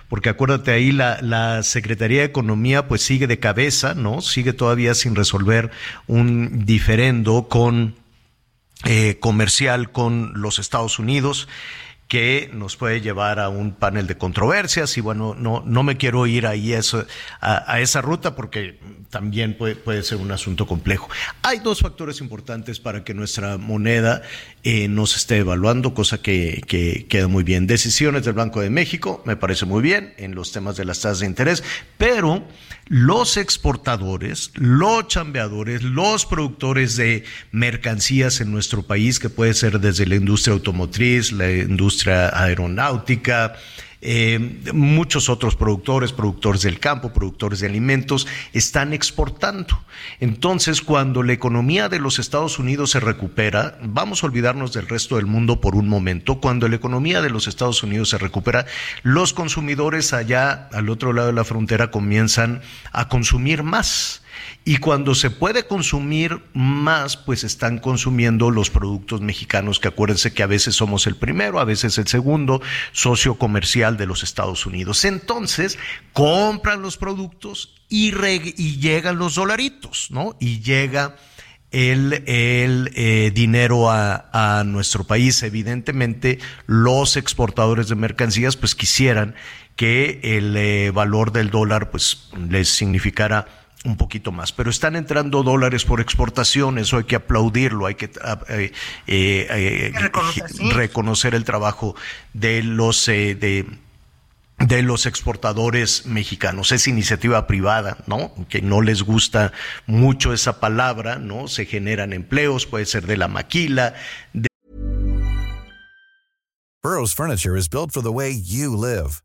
porque acuérdate ahí la, Secretaría de Economía pues sigue de cabeza, ¿no? Sigue todavía sin resolver un diferendo con eh, comercial con los Estados Unidos que nos puede llevar a un panel de controversias y bueno, no, no me quiero ir ahí a, eso- a- a esa ruta porque también puede, puede ser un asunto complejo. Hay dos factores importantes para que nuestra moneda eh, no se esté evaluando, cosa que, que queda muy bien. Decisiones del Banco de México, me parece muy bien en los temas de las tasas de interés, pero los exportadores, los chambeadores, los productores de mercancías en nuestro país, que puede ser desde la industria automotriz, la industria aeronáutica, eh, muchos otros productores, productores del campo, productores de alimentos, están exportando. Entonces, cuando la economía de los Estados Unidos se recupera, vamos a olvidarnos del resto del mundo por un momento, cuando la economía de los Estados Unidos se recupera, los consumidores allá al otro lado de la frontera comienzan a consumir más. Y cuando se puede consumir más, pues están consumiendo los productos mexicanos, que acuérdense que a veces somos el primero, a veces el segundo socio comercial de los Estados Unidos. Entonces, compran los productos y, y llegan los dolaritos, ¿no? Y llega el, el, eh, dinero a, a nuestro país. Evidentemente, los exportadores de mercancías pues quisieran que el eh, valor del dólar pues les significara un poquito más, pero están entrando dólares por exportación, eso hay que aplaudirlo, hay que ah, eh, eh, eh, reconocer, sí. reconocer el trabajo de los eh, de de los exportadores mexicanos. Es iniciativa privada, ¿no? Que no les gusta mucho esa palabra, ¿no? Se generan empleos, puede ser de la maquila, de Burrow's furniture is built for the way you live.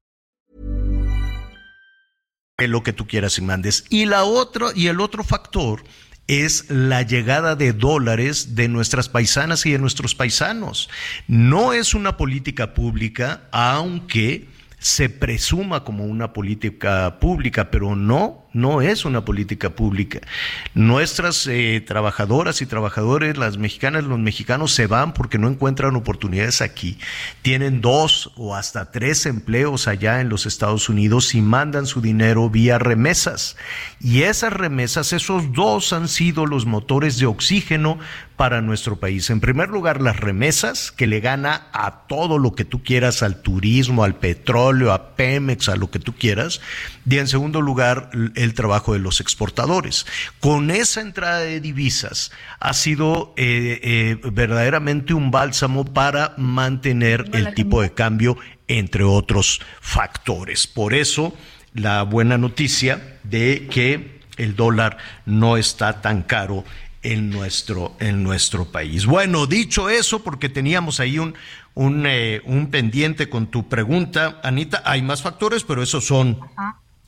Lo que tú quieras y mandes. Y la otra, y el otro factor es la llegada de dólares de nuestras paisanas y de nuestros paisanos. No es una política pública, aunque se presuma como una política pública, pero no, no es una política pública. Nuestras eh, trabajadoras y trabajadores, las mexicanas, los mexicanos se van porque no encuentran oportunidades aquí. Tienen dos o hasta tres empleos allá en los Estados Unidos y mandan su dinero vía remesas. Y esas remesas, esos dos han sido los motores de oxígeno para nuestro país. En primer lugar, las remesas, que le gana a todo lo que tú quieras, al turismo, al petróleo, a Pemex, a lo que tú quieras. Y en segundo lugar, trabajo de los exportadores. Con esa entrada de divisas ha sido eh, eh, verdaderamente un bálsamo para mantener el tipo de cambio, entre otros factores. Por eso, la buena noticia de que el dólar no está tan caro en nuestro, en nuestro país. Bueno, dicho eso, porque teníamos ahí un, un, eh, un pendiente con tu pregunta, Anita, hay más factores, pero esos son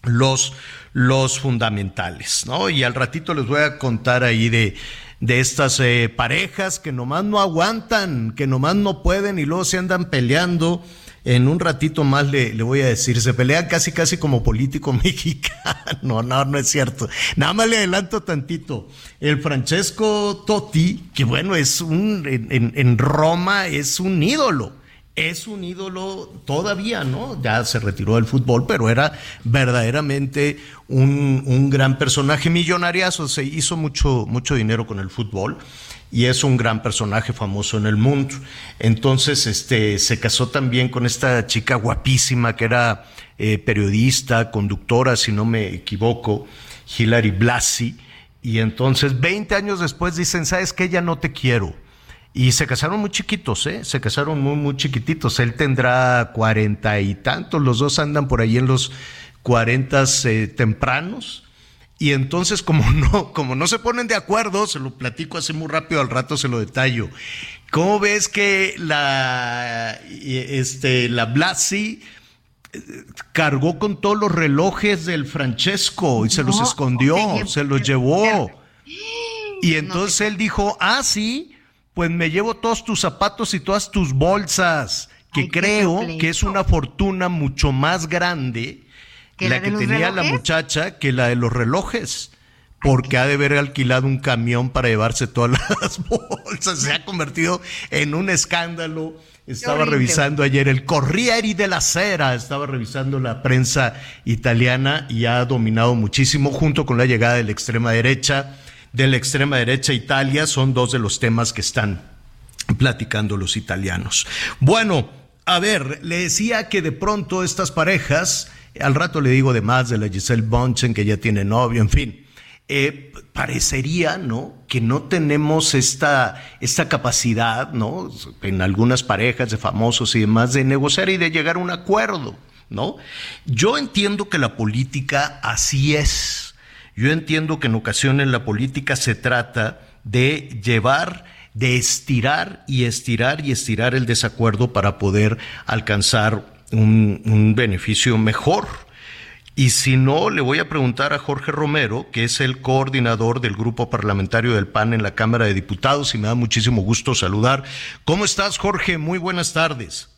los, los fundamentales, ¿no? Y al ratito les voy a contar ahí de, de estas eh, parejas que nomás no aguantan, que nomás no pueden y luego se andan peleando en un ratito más le, le, voy a decir, se pelean casi casi como político <laughs> mexicano. No, no es cierto. Nada más le adelanto tantito. El Francesco Totti, que bueno, es un, en, en Roma es un ídolo. Es un ídolo todavía, ¿no? Ya se retiró del fútbol, pero era verdaderamente un, un gran personaje millonariazo. Se hizo mucho, mucho dinero con el fútbol y es un gran personaje famoso en el mundo. Entonces, este, se casó también con esta chica guapísima que era eh, periodista, conductora, si no me equivoco, Hilary Blasi. Y entonces, 20 años después dicen, ¿sabes qué? Ya no te quiero. Y se casaron muy chiquitos, ¿eh? Se casaron muy, muy chiquititos. Él tendrá cuarenta y tantos, los dos andan por ahí en los cuarentas eh, tempranos y entonces como <laughs> no, como no se ponen de acuerdo, se lo platico así muy rápido, al rato se lo detallo. ¿Cómo ves que la, este, la Blasi eh, cargó con todos los relojes del Francesco y se los escondió, se los llevó? Y entonces él dijo, ah, sí, pues me llevo todos tus zapatos y todas tus bolsas, que creo que es una fortuna mucho más grande la, que tenía la muchacha que la de los relojes. Porque ha de haber alquilado un camión para llevarse todas <laughs> las bolsas. Se ha convertido en un escándalo. Estaba revisando ayer el Corriere de la Sera, estaba revisando la prensa italiana y ha dominado muchísimo junto con la llegada de la extrema derecha. De la extrema derecha Italia son dos de los temas que están platicando los italianos. Bueno, a ver, le decía que de pronto estas parejas al rato le digo de más de la Giselle Bonchen, que ya tiene novio, en fin. Eh, parecería, ¿no? Que no tenemos esta, esta capacidad, ¿no? En algunas parejas de famosos y demás, de negociar y de llegar a un acuerdo, ¿no? Yo entiendo que la política así es. Yo entiendo que en ocasiones la política se trata de llevar de estirar y estirar y estirar el desacuerdo para poder alcanzar un, beneficio mejor. Y si no, le voy a preguntar a Jorge Romero, que es el coordinador del grupo parlamentario del PAN en la Cámara de Diputados, y me da muchísimo gusto saludar. ¿Cómo estás, Jorge? Muy buenas tardes.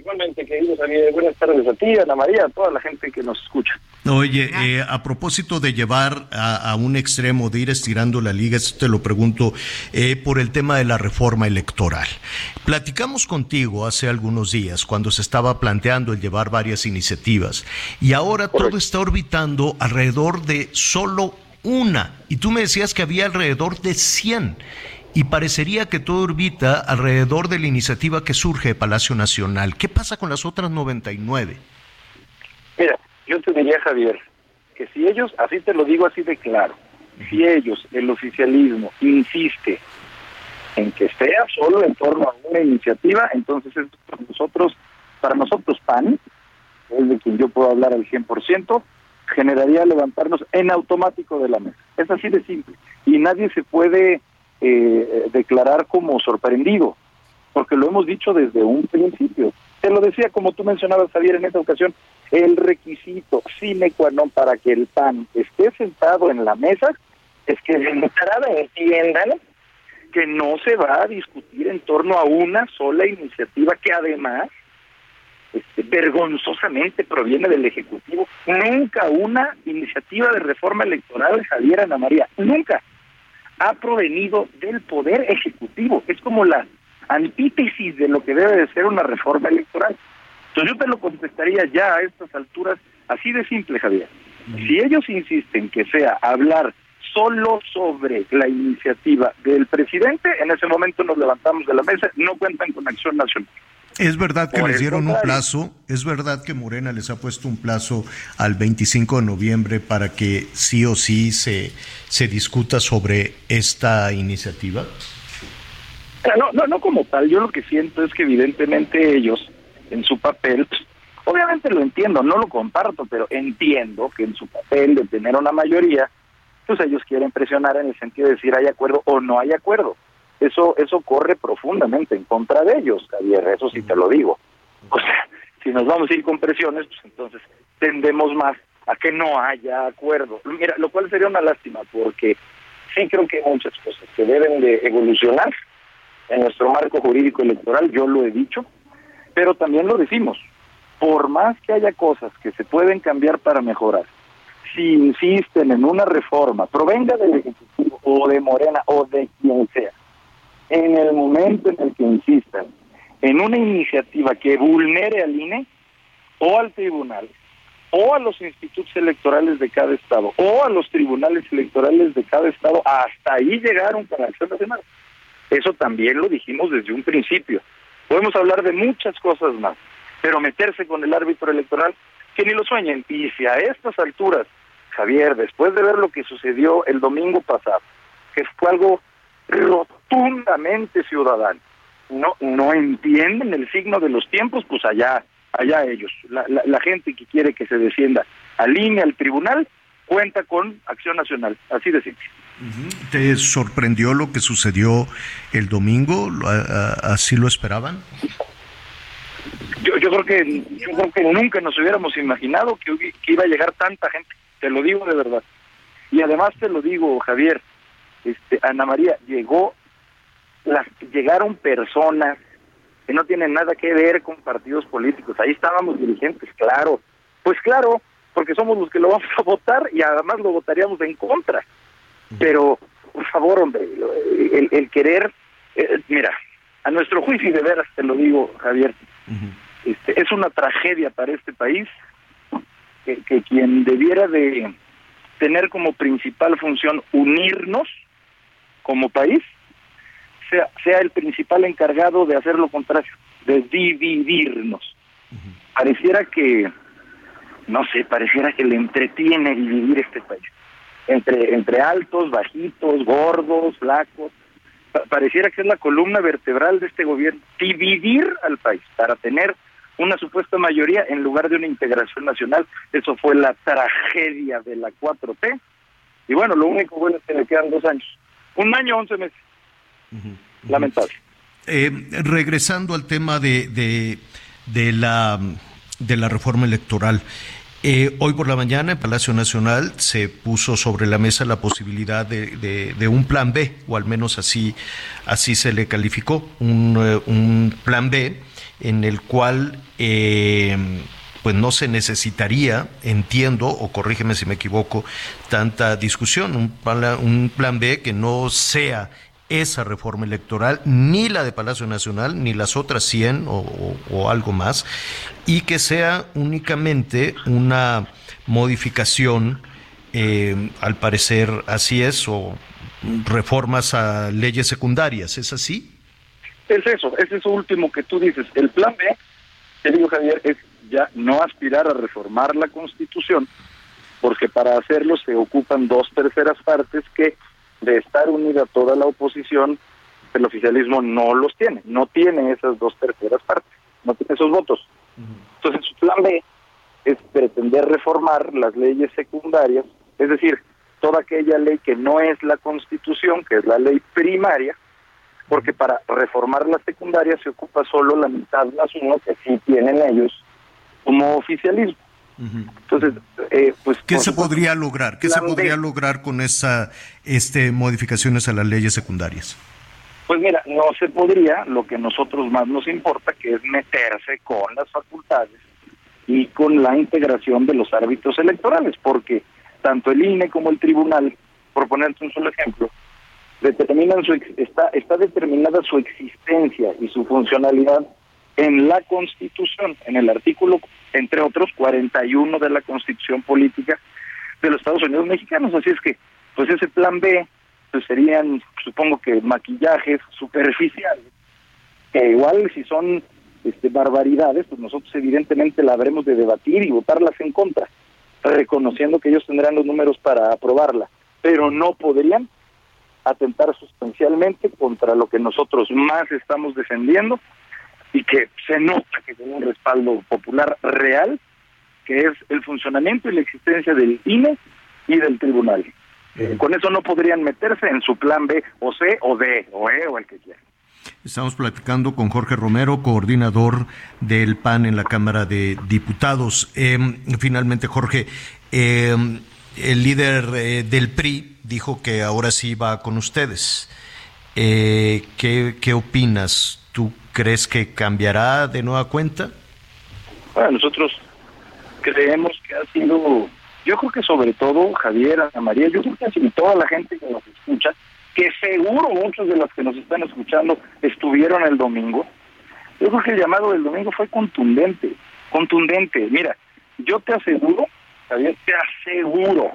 Igualmente, queridos amigos, buenas tardes a ti, Ana María, a toda la gente que nos escucha. Oye, eh, a propósito de llevar a, un extremo, de ir estirando la liga, esto te lo pregunto eh, por el tema de la reforma electoral. Platicamos contigo hace algunos días cuando se estaba planteando el llevar varias iniciativas y ahora todo está orbitando alrededor de solo una y tú me decías que había alrededor de 100 y parecería que todo orbita alrededor de la iniciativa que surge de Palacio Nacional. ¿Qué pasa con las otras 99? Mira, yo te diría, Javier, que si ellos, así te lo digo así de claro, si ellos, el oficialismo, insiste en que sea solo en torno a una iniciativa, entonces es para nosotros, para nosotros PAN, es de quien yo puedo hablar al 100%, generaría levantarnos en automático de la mesa. Es así de simple. Y nadie se puede eh, declarar como sorprendido, porque lo hemos dicho desde un principio. Te lo decía, como tú mencionabas, Javier, en esta ocasión, el requisito sine qua non para que el PAN esté sentado en la mesa es que de entrada entiendan que no se va a discutir en torno a una sola iniciativa que además este, vergonzosamente proviene del Ejecutivo. Nunca una iniciativa de reforma electoral, Javier Ana María, nunca ha provenido del Poder Ejecutivo. Es como la antítesis de lo que debe de ser una reforma electoral. Entonces yo te lo contestaría ya a estas alturas así de simple, Javier. Si ellos insisten que sea hablar solo sobre la iniciativa del presidente, en ese momento nos levantamos de la mesa, no cuentan con acción nacional. Es verdad que Por les dieron un plazo, es verdad que Morena les ha puesto un plazo al 25 de noviembre para que sí o sí se, se discuta sobre esta iniciativa. No, no, no como tal. Yo lo que siento es que evidentemente ellos, en su papel, obviamente lo entiendo, no lo comparto, pero entiendo que en su papel de tener una mayoría, pues ellos quieren presionar en el sentido de decir hay acuerdo o no hay acuerdo. Eso, eso corre profundamente en contra de ellos, Javier, eso sí te lo digo. O sea, si nos vamos a ir con presiones, pues entonces tendemos más a que no haya acuerdo. Mira, lo cual sería una lástima, porque sí creo que hay muchas cosas que deben de evolucionar en nuestro marco jurídico electoral, yo lo he dicho, pero también lo decimos, por más que haya cosas que se pueden cambiar para mejorar, si insisten en una reforma, provenga del Ejecutivo o de Morena o de quien sea, en el momento en el que insistan en una iniciativa que vulnere al INE o al tribunal o a los institutos electorales de cada estado o a los tribunales electorales de cada estado, hasta ahí llegaron para acción nacional. Eso también lo dijimos desde un principio. Podemos hablar de muchas cosas más, pero meterse con el árbitro electoral, que ni lo sueñen. Y si a estas alturas, Javier, después de ver lo que sucedió el domingo pasado, que fue algo rotundamente ciudadano, no, no entienden el signo de los tiempos, pues allá, allá ellos. La, la, la gente que quiere que se descienda al INE, al tribunal, cuenta con acción nacional, así de simple. ¿Te sorprendió lo que sucedió el domingo? ¿Lo- a- a- ¿Así lo esperaban? Yo, yo creo que yo creo que nunca nos hubiéramos imaginado que iba a llegar tanta gente. Te lo digo de verdad. Y además te lo digo, Javier, este, Ana María, llegó, las llegaron personas que no tienen nada que ver con partidos políticos. Ahí estábamos dirigentes, claro. Pues claro, porque somos los que lo vamos a votar y además lo votaríamos en contra. Pero, por favor, hombre, el, el querer, eh, mira, a nuestro juicio y de veras te lo digo, Javier, este, es una tragedia para este país que, que quien debiera de tener como principal función unirnos como país sea, sea el principal encargado de hacer lo contrario, de dividirnos. Pareciera que, no sé, pareciera que le entretiene dividir este país. Entre, entre altos, bajitos, gordos, flacos. Pa- pareciera que es la columna vertebral de este gobierno. Dividir al país para tener una supuesta mayoría en lugar de una integración nacional. Eso fue la tragedia de la 4T. Y bueno, lo único bueno es que le quedan dos años. Un año, once meses. Lamentable. Eh, regresando al tema de, de, de la, de la reforma electoral. eh, hoy por la mañana en Palacio Nacional se puso sobre la mesa la posibilidad de, de- de un plan B, o al menos así, así se le calificó, un, eh, un plan B en el cual eh, pues no se necesitaría, entiendo, o corrígeme si me equivoco, tanta discusión, un plan, un plan B que no sea esa reforma electoral, ni la de Palacio Nacional, ni las otras 100 o, algo más, y que sea únicamente una modificación, eh, al parecer así es, o reformas a leyes secundarias, ¿es así? Es eso, es eso último que tú dices. El plan B, te digo Javier, es ya no aspirar a reformar la Constitución, porque para hacerlo se ocupan dos terceras partes que de estar unida toda la oposición, el oficialismo no los tiene, no tiene esas dos terceras partes, no tiene esos votos. Entonces su plan B es pretender reformar las leyes secundarias, es decir, toda aquella ley que no es la Constitución, que es la ley primaria, porque para reformar la secundaria se ocupa solo la mitad más uno que sí tienen ellos como oficialismo. Entonces, eh, pues ¿qué se podría lograr? ¿Qué se podría lograr con esa este modificaciones a las leyes secundarias? Pues mira, no se podría, lo que a nosotros más nos importa, que es meterse con las facultades y con la integración de los árbitros electorales, porque tanto el INE como el tribunal, por ponerte un solo ejemplo, determinan su está, está determinada su existencia y su funcionalidad en la Constitución, en el artículo, entre otros, 41 de la Constitución Política de los Estados Unidos Mexicanos. Así es que, pues ese plan B, pues serían, supongo que maquillajes superficiales, que igual si son este, barbaridades, pues nosotros evidentemente la habremos de debatir y votarlas en contra, reconociendo que ellos tendrán los números para aprobarla, pero no podrían atentar sustancialmente contra lo que nosotros más estamos defendiendo y que se nota que tiene un respaldo popular real, que es el funcionamiento y la existencia del INE y del tribunal. Eh, con eso no podrían meterse en su plan B o C o D o E o el que quieran. Estamos platicando con Jorge Romero, coordinador del PAN en la Cámara de Diputados. Eh, finalmente, Jorge, eh, el líder eh, del PRI dijo que ahora sí va con ustedes. Eh, ¿qué, ¿Qué opinas? ¿Tú crees que cambiará de nueva cuenta? Bueno, nosotros creemos que ha sido, yo creo que sobre todo Javier, Ana María, yo creo que así toda la gente que nos escucha, que seguro muchos de los que nos están escuchando estuvieron el domingo, yo creo que el llamado del domingo fue contundente, contundente. Mira, yo te aseguro, Javier, te aseguro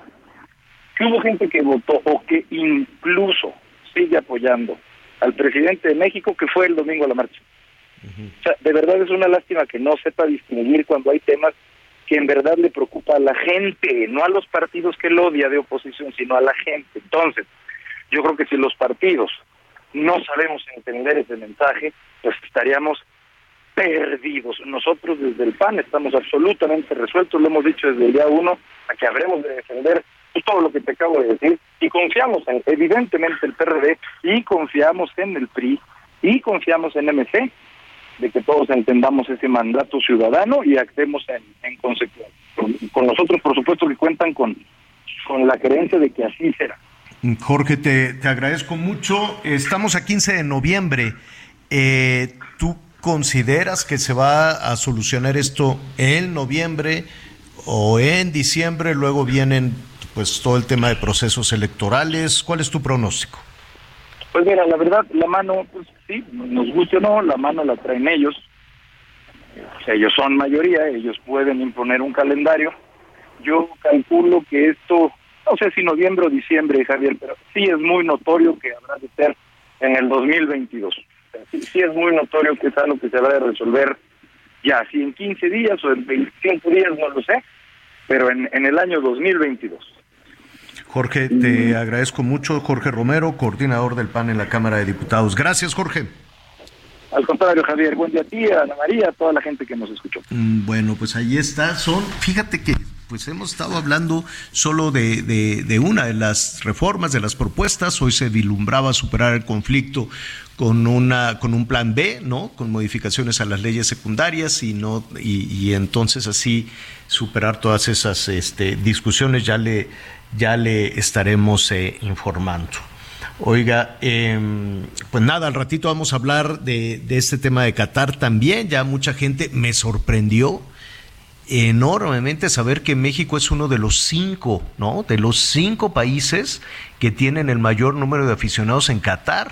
que hubo gente que votó o que incluso sigue apoyando al presidente de México que fue el domingo a la marcha. O sea, de verdad es una lástima que no sepa distinguir cuando hay temas que en verdad le preocupa a la gente, no a los partidos que él odia de oposición, sino a la gente. Entonces, yo creo que si los partidos no sabemos entender ese mensaje, pues estaríamos perdidos. Nosotros desde el PAN estamos absolutamente resueltos, lo hemos dicho desde el día uno, a que habremos de defender todo lo que te acabo de decir y confiamos en, evidentemente, el PRD y confiamos en el PRI y confiamos en MC de que todos entendamos ese mandato ciudadano y actuemos en, en consecuencia. Con, con nosotros, por supuesto, que cuentan con, con la creencia de que así será. Jorge, te, te agradezco mucho. Estamos a 15 de noviembre. Eh, ¿Tú consideras que se va a solucionar esto en noviembre o en diciembre? Luego vienen pues todo el tema de procesos electorales. ¿Cuál es tu pronóstico? Pues mira, la verdad, la mano, pues sí, nos guste o no, la mano la traen ellos. Ellos son mayoría, ellos pueden imponer un calendario. Yo calculo que esto, no sé si noviembre o diciembre, Javier, pero sí es muy notorio que habrá de ser en el 2022. Sí, sí es muy notorio que es algo que se habrá de resolver ya, si en 15 días o en 25 días, no lo sé, pero en, en el año 2022. Jorge, te agradezco mucho. Jorge Romero, coordinador del PAN en la Cámara de Diputados. Gracias, Jorge. Al contrario, Javier, buen día a ti, a Ana María, a toda la gente que nos escuchó. Mm, Bueno, pues ahí está. Son, fíjate que pues hemos estado hablando solo de, de, una de las reformas, de las propuestas. Hoy se vilumbraba superar el conflicto con una con un plan B, ¿no? Con modificaciones a las leyes secundarias y no y, y entonces así superar todas esas este, discusiones. Ya le ya le estaremos eh, informando. Oiga, eh, pues nada, al ratito vamos a hablar de, de, este tema de Qatar también. Ya mucha gente me sorprendió enormemente saber que México es uno de los cinco, ¿no? De los cinco países que tienen el mayor número de aficionados en Qatar.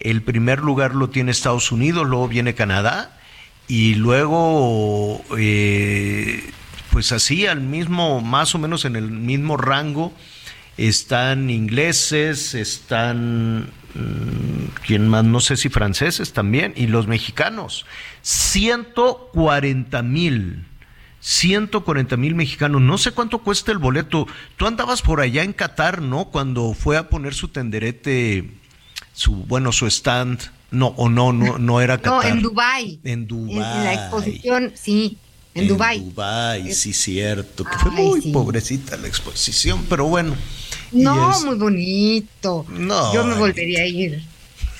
El primer lugar lo tiene Estados Unidos, luego viene Canadá y luego, eh, pues así, al mismo, más o menos en el mismo rango están ingleses, están, ¿quién más? No sé si franceses también, y los mexicanos. 140 mil. 140 mil mexicanos. No sé cuánto cuesta el boleto. Tú andabas por allá en Qatar, ¿no? Cuando fue a poner su tenderete, su, bueno, su stand. No, o no, no, no era Qatar. No, en Dubai. En Dubai. En, en la exposición, sí. en, Dubai. Dubai, sí, cierto. Que fue muy pobrecita la exposición, pero bueno. No, muy bonito. No. Yo me volvería a ir.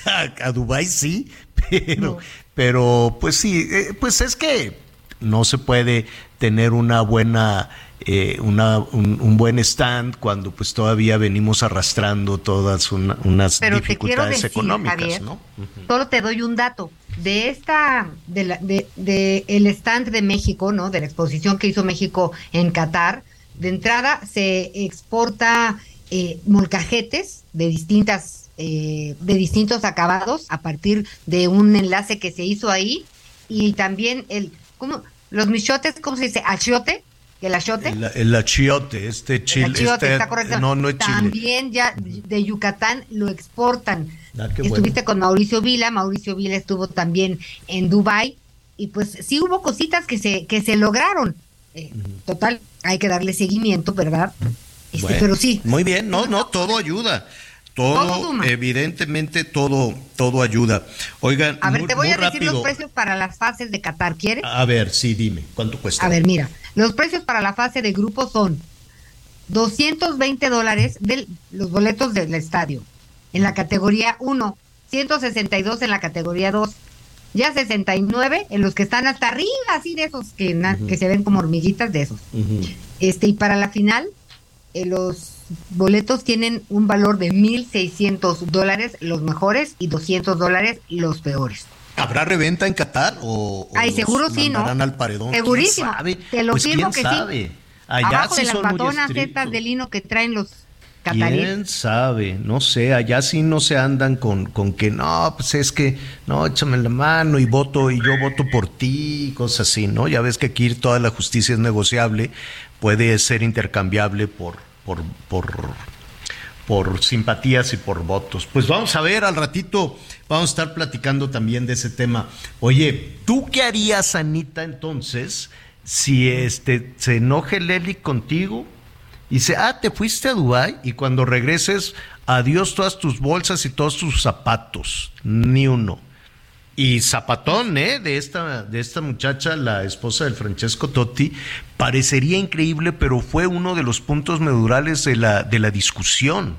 <laughs> A, Dubai sí, <laughs> pero, pero pues sí, eh, pues es que no se puede tener una buena eh, una, un, buen stand cuando pues todavía venimos arrastrando todas unas dificultades económicas, ¿no? Solo te doy un dato de esta de, la, de, el stand de México, ¿no? De la exposición que hizo México en Qatar. De entrada se exporta eh, molcajetes de distintas eh, de distintos acabados a partir de un enlace que se hizo ahí y también el ¿cómo? Los michotes, ¿cómo se dice? Achiote el achiote. El, achiote, este chile. achiote, este, está correcto. No, no es También ya de Yucatán lo exportan. Ah, Estuviste con Mauricio Vila, Mauricio Vila estuvo también en Dubai y pues sí hubo cositas que se que se lograron. Eh, total, hay que darle seguimiento, ¿verdad? Este, pero sí. Muy bien, no, no, todo ayuda. Todo, evidentemente, todo, todo ayuda. Oigan, a ver, te voy a decir los precios para las fases de Qatar, ¿quieres? A ver, sí, dime, ¿cuánto cuesta? A ver, mira, los precios para la fase de grupo son 220 dólares de los boletos del estadio en la categoría 1, 162 en la categoría 2, ya 69 en los que están hasta arriba, así de esos que, que se ven como hormiguitas de esos. Este, y para la final, eh, los boletos tienen un valor de 1.600 dólares los mejores y 200 dólares los peores. ¿Habrá reventa en Qatar o, Ay, seguro sí, ¿no? al paredón? Segurísimo. Te lo pues firmo que sabe? sí. Allá Abajo sí de las patonas estas de lino que traen los cataríes. ¿Quién sabe? No sé, allá sí no se andan con, con que no, pues es que, no, échame la mano y voto, y yo voto por ti, cosas así, ¿no? Ya ves que aquí toda la justicia es negociable, puede ser intercambiable por, por, por por simpatías y por votos. Pues vamos a ver, al ratito vamos a estar platicando también de ese tema. Oye, ¿tú qué harías, Anita, entonces, si este se enoje Leli contigo y dice, ah, te fuiste a Dubái y cuando regreses, adiós todas tus bolsas y todos tus zapatos, ni uno. Y zapatón, ¿eh? De esta, de esta muchacha, la esposa del Francesco Totti, parecería increíble, pero fue uno de los puntos medurales de la, de la discusión.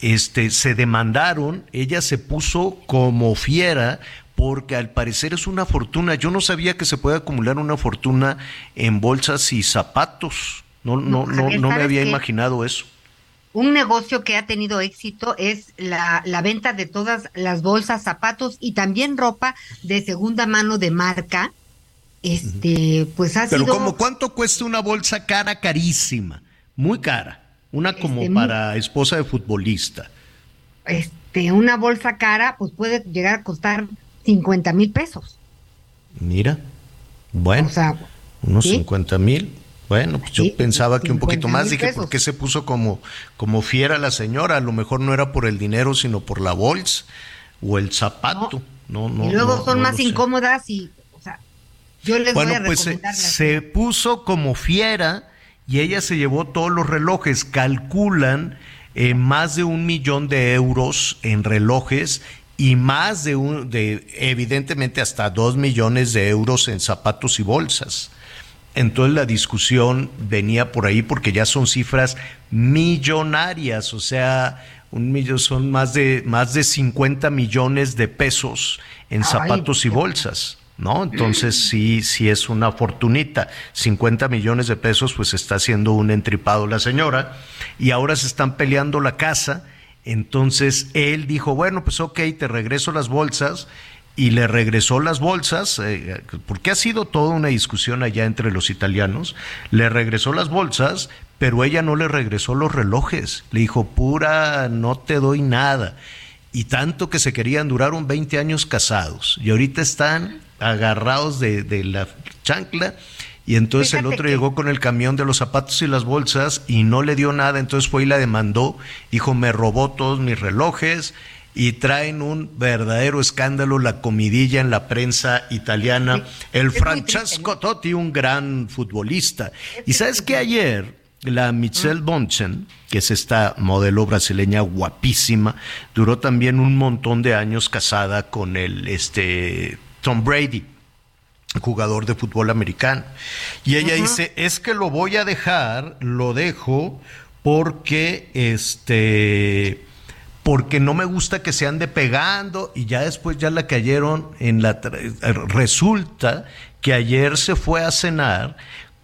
Este, se demandaron, ella se puso como fiera, porque al parecer es una fortuna. Yo no sabía que se puede acumular una fortuna en bolsas y zapatos. No, no, no, no, me había imaginado eso un negocio que ha tenido éxito es la, la, venta de todas las bolsas, zapatos y también ropa de segunda mano de marca. Este, pues ha Pero como cuánto cuesta una bolsa cara, carísima, muy cara, una como este, para esposa de futbolista. Este, una bolsa cara, pues puede llegar a costar 50 mil pesos. Mira, bueno, o sea, unos 50 mil. Bueno, pues yo pensaba que un poquito más. Dije, ¿por qué se puso como, como fiera la señora? A lo mejor no era por el dinero, sino por la bolsa o el zapato. No, no, y luego son más incómodas y, o sea, yo les bueno, voy a pues se, se puso como fiera y ella se llevó todos los relojes. Calculan eh, más de un millón de euros en relojes y más de un, de evidentemente hasta dos millones de euros en zapatos y bolsas. Entonces la discusión venía por ahí porque ya son cifras millonarias, o sea, un millón son más de más de 50 millones de pesos en zapatos y bolsas. ¿No? Entonces sí, sí es una fortunita. 50 millones de pesos, pues está haciendo un entripado la señora. Y ahora se están peleando la casa. Entonces él dijo, bueno, pues ok, te regreso las bolsas y le regresó las bolsas, eh, porque ha sido toda una discusión allá entre los italianos, le regresó las bolsas, pero ella no le regresó los relojes, le dijo, pura, no te doy nada. Y tanto que se querían, duraron 20 años casados, y ahorita están agarrados de, la chancla, y entonces el otro llegó con el camión de los zapatos y las bolsas y no le dio nada, entonces fue y la demandó, dijo, me robó todos mis relojes, y traen un verdadero escándalo la comidilla en la prensa italiana. el Francesco Totti, un gran futbolista. y sabes que ayer la Michelle Bonchen, que es esta modelo brasileña guapísima, duró también un montón de años casada con el este Tom Brady. jugador de fútbol americano. Y ella dice, es que lo voy a dejar, lo dejo porque este porque no me gusta que se ande pegando y ya después ya la cayeron en la resulta que ayer se fue a cenar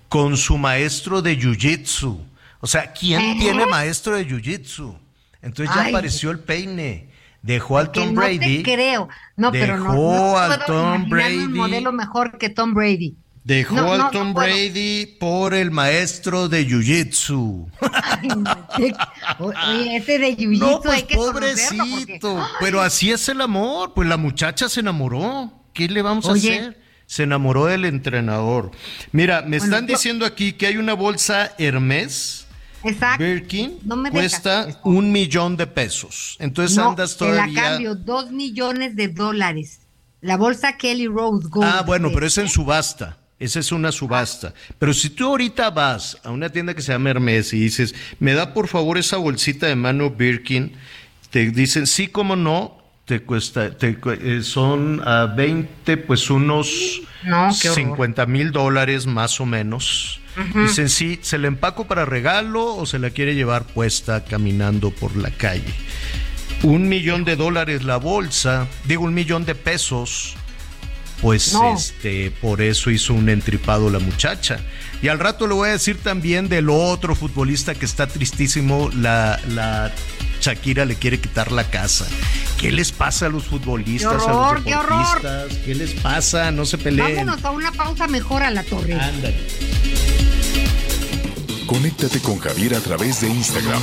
con su maestro de jiu-jitsu. O sea, ¿quién tiene maestro de jiu-jitsu? Entonces ya apareció el peine. Dejó al Tom Brady. No te creo. No, pero no, no al Tom Brady. un modelo mejor que Tom Brady. Dejó al Tom Brady por el maestro de Jiu-Jitsu. <laughs> Oye, ese de Jiu-Jitsu no, pues, pobrecito. Pero así es el amor. Pues la muchacha se enamoró. ¿Qué le vamos a hacer? Se enamoró del entrenador. Mira, me están diciendo aquí que hay una bolsa Hermes Exacto. Birkin cuesta un millón de pesos. Entonces andas todavía. la cambio, dos millones de dólares. La bolsa Kelly Rose Gold. Ah, bueno, pero es en subasta. Esa es una subasta. Pero si tú ahorita vas a una tienda que se llama Hermes y dices, me da por favor esa bolsita de mano Birkin, te dicen, sí, como no, te cuesta, te, eh, son a 20, pues unos 50 mil dólares más o menos. Dicen, sí, ¿se la empaco para regalo o se la quiere llevar puesta caminando por la calle? Un millón de dólares la bolsa, digo un millón de pesos, pues este, por eso hizo un entripado la muchacha. Y al rato le voy a decir también del otro futbolista que está tristísimo, la, la Shakira le quiere quitar la casa. ¿Qué les pasa a los futbolistas, a los deportistas? ¿Qué, les pasa? No se peleen. Vámonos a una pausa mejor a la torre. Ándale. Conéctate con Javier a través de Instagram.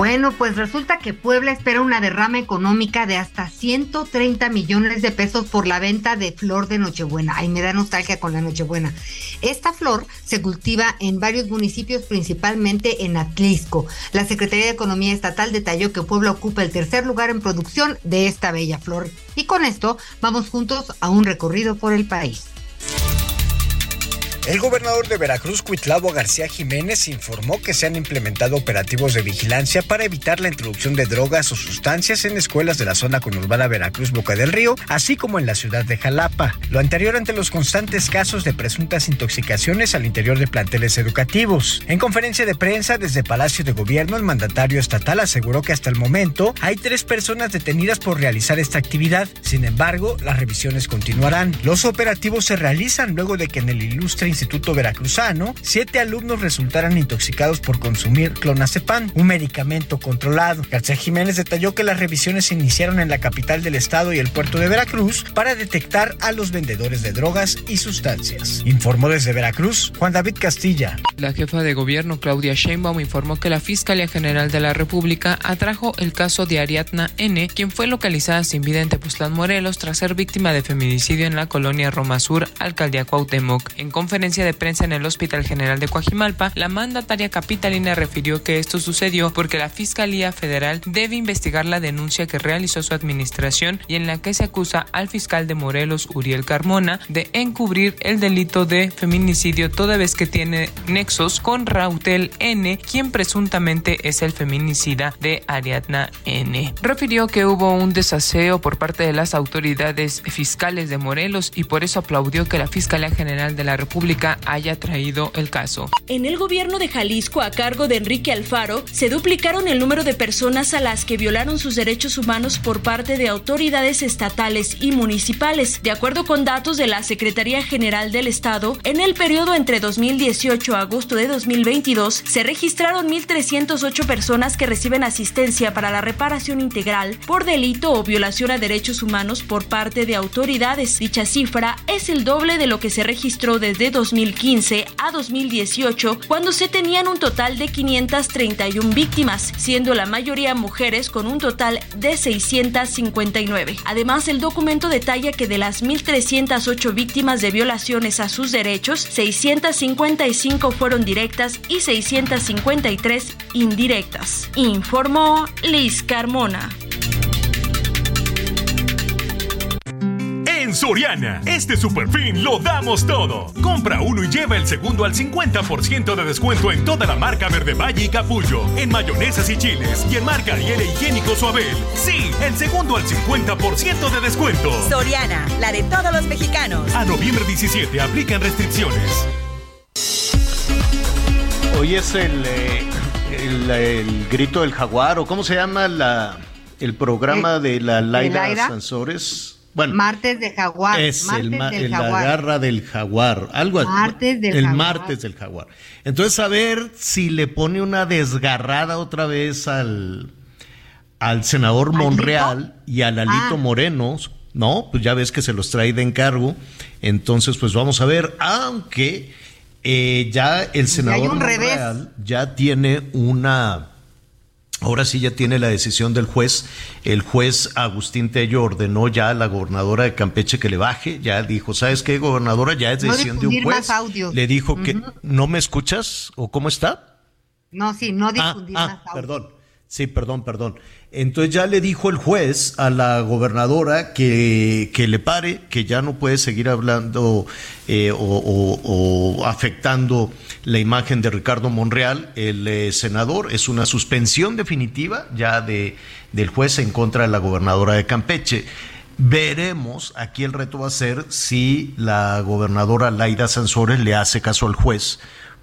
Bueno, pues resulta que Puebla espera una derrama económica de hasta 130 millones de pesos por la venta de flor de Nochebuena. Ay, me da nostalgia con la Nochebuena. Esta flor se cultiva en varios municipios, principalmente en Atlisco. La Secretaría de Economía Estatal detalló que Puebla ocupa el tercer lugar en producción de esta bella flor. Y con esto vamos juntos a un recorrido por el país. El gobernador de Veracruz, Cuitlavo García Jiménez, informó que se han implementado operativos de vigilancia para evitar la introducción de drogas o sustancias en escuelas de la zona conurbada Veracruz Boca del Río, así como en la ciudad de Jalapa. Lo anterior ante los constantes casos de presuntas intoxicaciones al interior de planteles educativos. En conferencia de prensa desde Palacio de Gobierno, el mandatario estatal aseguró que hasta el momento hay tres personas detenidas por realizar esta actividad. Sin embargo, las revisiones continuarán. Los operativos se realizan luego de que en el ilustre Instituto Veracruzano, siete alumnos resultaron intoxicados por consumir clonazepam, un medicamento controlado. García Jiménez detalló que las revisiones se iniciaron en la capital del estado y el puerto de Veracruz para detectar a los vendedores de drogas y sustancias. Informó desde Veracruz Juan David Castilla. La jefa de gobierno Claudia Sheinbaum informó que la Fiscalía General de la República atrajo el caso de Ariadna N., quien fue localizada sin vida en Tepoztlán, Morelos, tras ser víctima de feminicidio en la colonia Roma Sur, alcaldía Cuauhtémoc. En conferencia de prensa en el Hospital General de Coajimalpa, la mandataria capitalina refirió que esto sucedió porque la Fiscalía Federal debe investigar la denuncia que realizó su administración y en la que se acusa al fiscal de Morelos, Uriel Carmona, de encubrir el delito de feminicidio toda vez que tiene nexos con Rautel N, quien presuntamente es el feminicida de Ariadna N. Refirió que hubo un desaseo por parte de las autoridades fiscales de Morelos y por eso aplaudió que la Fiscalía General de la República Haya traído el caso. En el gobierno de Jalisco, a cargo de Enrique Alfaro, se duplicaron el número de personas a las que violaron sus derechos humanos por parte de autoridades estatales y municipales. De acuerdo con datos de la Secretaría General del Estado, en el periodo entre 2018 a agosto de 2022 se registraron 1.308 personas que reciben asistencia para la reparación integral por delito o violación a derechos humanos por parte de autoridades. Dicha cifra es el doble de lo que se registró desde 2015 a 2018, cuando se tenían un total de 531 víctimas, siendo la mayoría mujeres con un total de 659. Además, el documento detalla que de las 1.308 víctimas de violaciones a sus derechos, 655 fueron directas y 653 indirectas, informó Liz Carmona. En Soriana, este super fin lo damos todo. Compra uno y lleva el segundo al 50% de descuento en toda la marca Verde Valle y Capullo, en mayonesas y chiles y en marca Ariel e Higiénico Suabel. Sí, el segundo al 50% de descuento. Soriana, la de todos los mexicanos. A noviembre 17 aplican restricciones. Hoy es el, eh, el, el grito del jaguar, o cómo se llama la, el programa Eh, de la Laida Laida? Sansores. Bueno, Martes de Jaguar. es martes el, ma- del el- la Jaguar. garra del jaguar, algo así. Martes del el jaguar. martes del jaguar. Entonces a ver si le pone una desgarrada otra vez al al senador Monreal y a Lalito Ah. Moreno, ¿no? Pues ya ves que se los trae de encargo. Entonces, pues vamos a ver, aunque eh, ya el senador un revés. Monreal ya tiene una Ahora sí ya tiene la decisión del juez. El juez Agustín Tello ordenó ya a la gobernadora de Campeche que le baje. Ya dijo, ¿sabes qué, gobernadora? Ya es No decisión de un juez. más. Le dijo que. ¿no me escuchas? ¿O cómo está? No, sí, no Ah, difundir ah, más audio. perdón. Sí, perdón, perdón. Entonces ya le dijo el juez a la gobernadora que, que le pare, que ya no puede seguir hablando eh, o, afectando la imagen de Ricardo Monreal, el eh, senador. Es una suspensión definitiva ya de, del juez en contra de la gobernadora de Campeche. Veremos, aquí el reto va a ser si la gobernadora Laida Sansores le hace caso al juez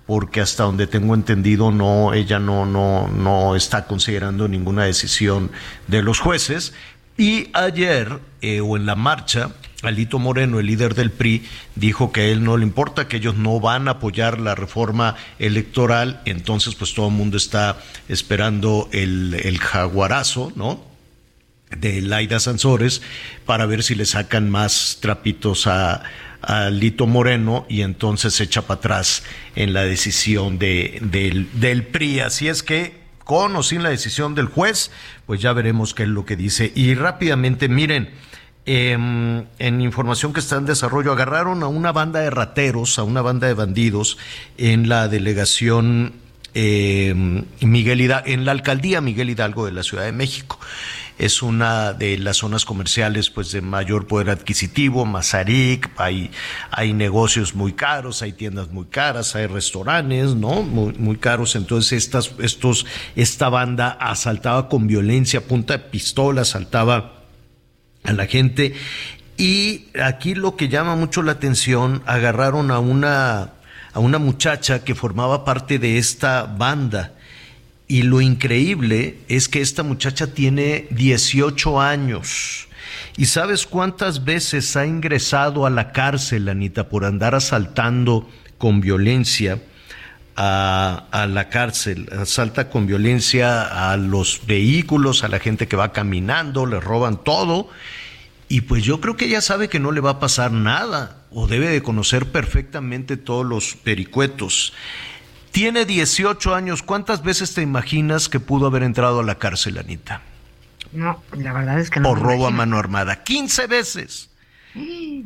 porque hasta donde tengo entendido no ella no no no está considerando ninguna decisión de los jueces y ayer eh, o en la marcha Alito Moreno, el líder del PRI, dijo que a él no le importa, que ellos no van a apoyar la reforma electoral, entonces pues todo el mundo está esperando el, el jaguarazo, ¿no? de Laida Sansores para ver si le sacan más trapitos a, a Lito Moreno y entonces se echa para atrás en la decisión de, del, del PRI. Así es que, con o sin la decisión del juez, pues ya veremos qué es lo que dice. Y rápidamente, miren, em, en información que está en desarrollo, agarraron a una banda de rateros, a una banda de bandidos en la delegación eh, Miguel Hidalgo, en la alcaldía Miguel Hidalgo de la Ciudad de México. Es una de las zonas comerciales pues de mayor poder adquisitivo, Mazarik, hay, hay negocios muy caros, hay tiendas muy caras, hay restaurantes, ¿no? Muy, muy caros. Entonces estas, estos, esta banda asaltaba con violencia, punta de pistola, asaltaba a la gente. Y aquí lo que llama mucho la atención, agarraron a una, a una muchacha que formaba parte de esta banda. Y lo increíble es que esta muchacha tiene 18 años. ¿Y sabes cuántas veces ha ingresado a la cárcel, Anita, por andar asaltando con violencia a, a la cárcel? Asalta con violencia a los vehículos, a la gente que va caminando, le roban todo. Y pues yo creo que ella sabe que no le va a pasar nada, o debe de conocer perfectamente todos los pericuetos. Tiene 18 años, ¿cuántas veces te imaginas que pudo haber entrado a la cárcel, Anita? No, la verdad es que no. Por robo a mano armada. 15 veces.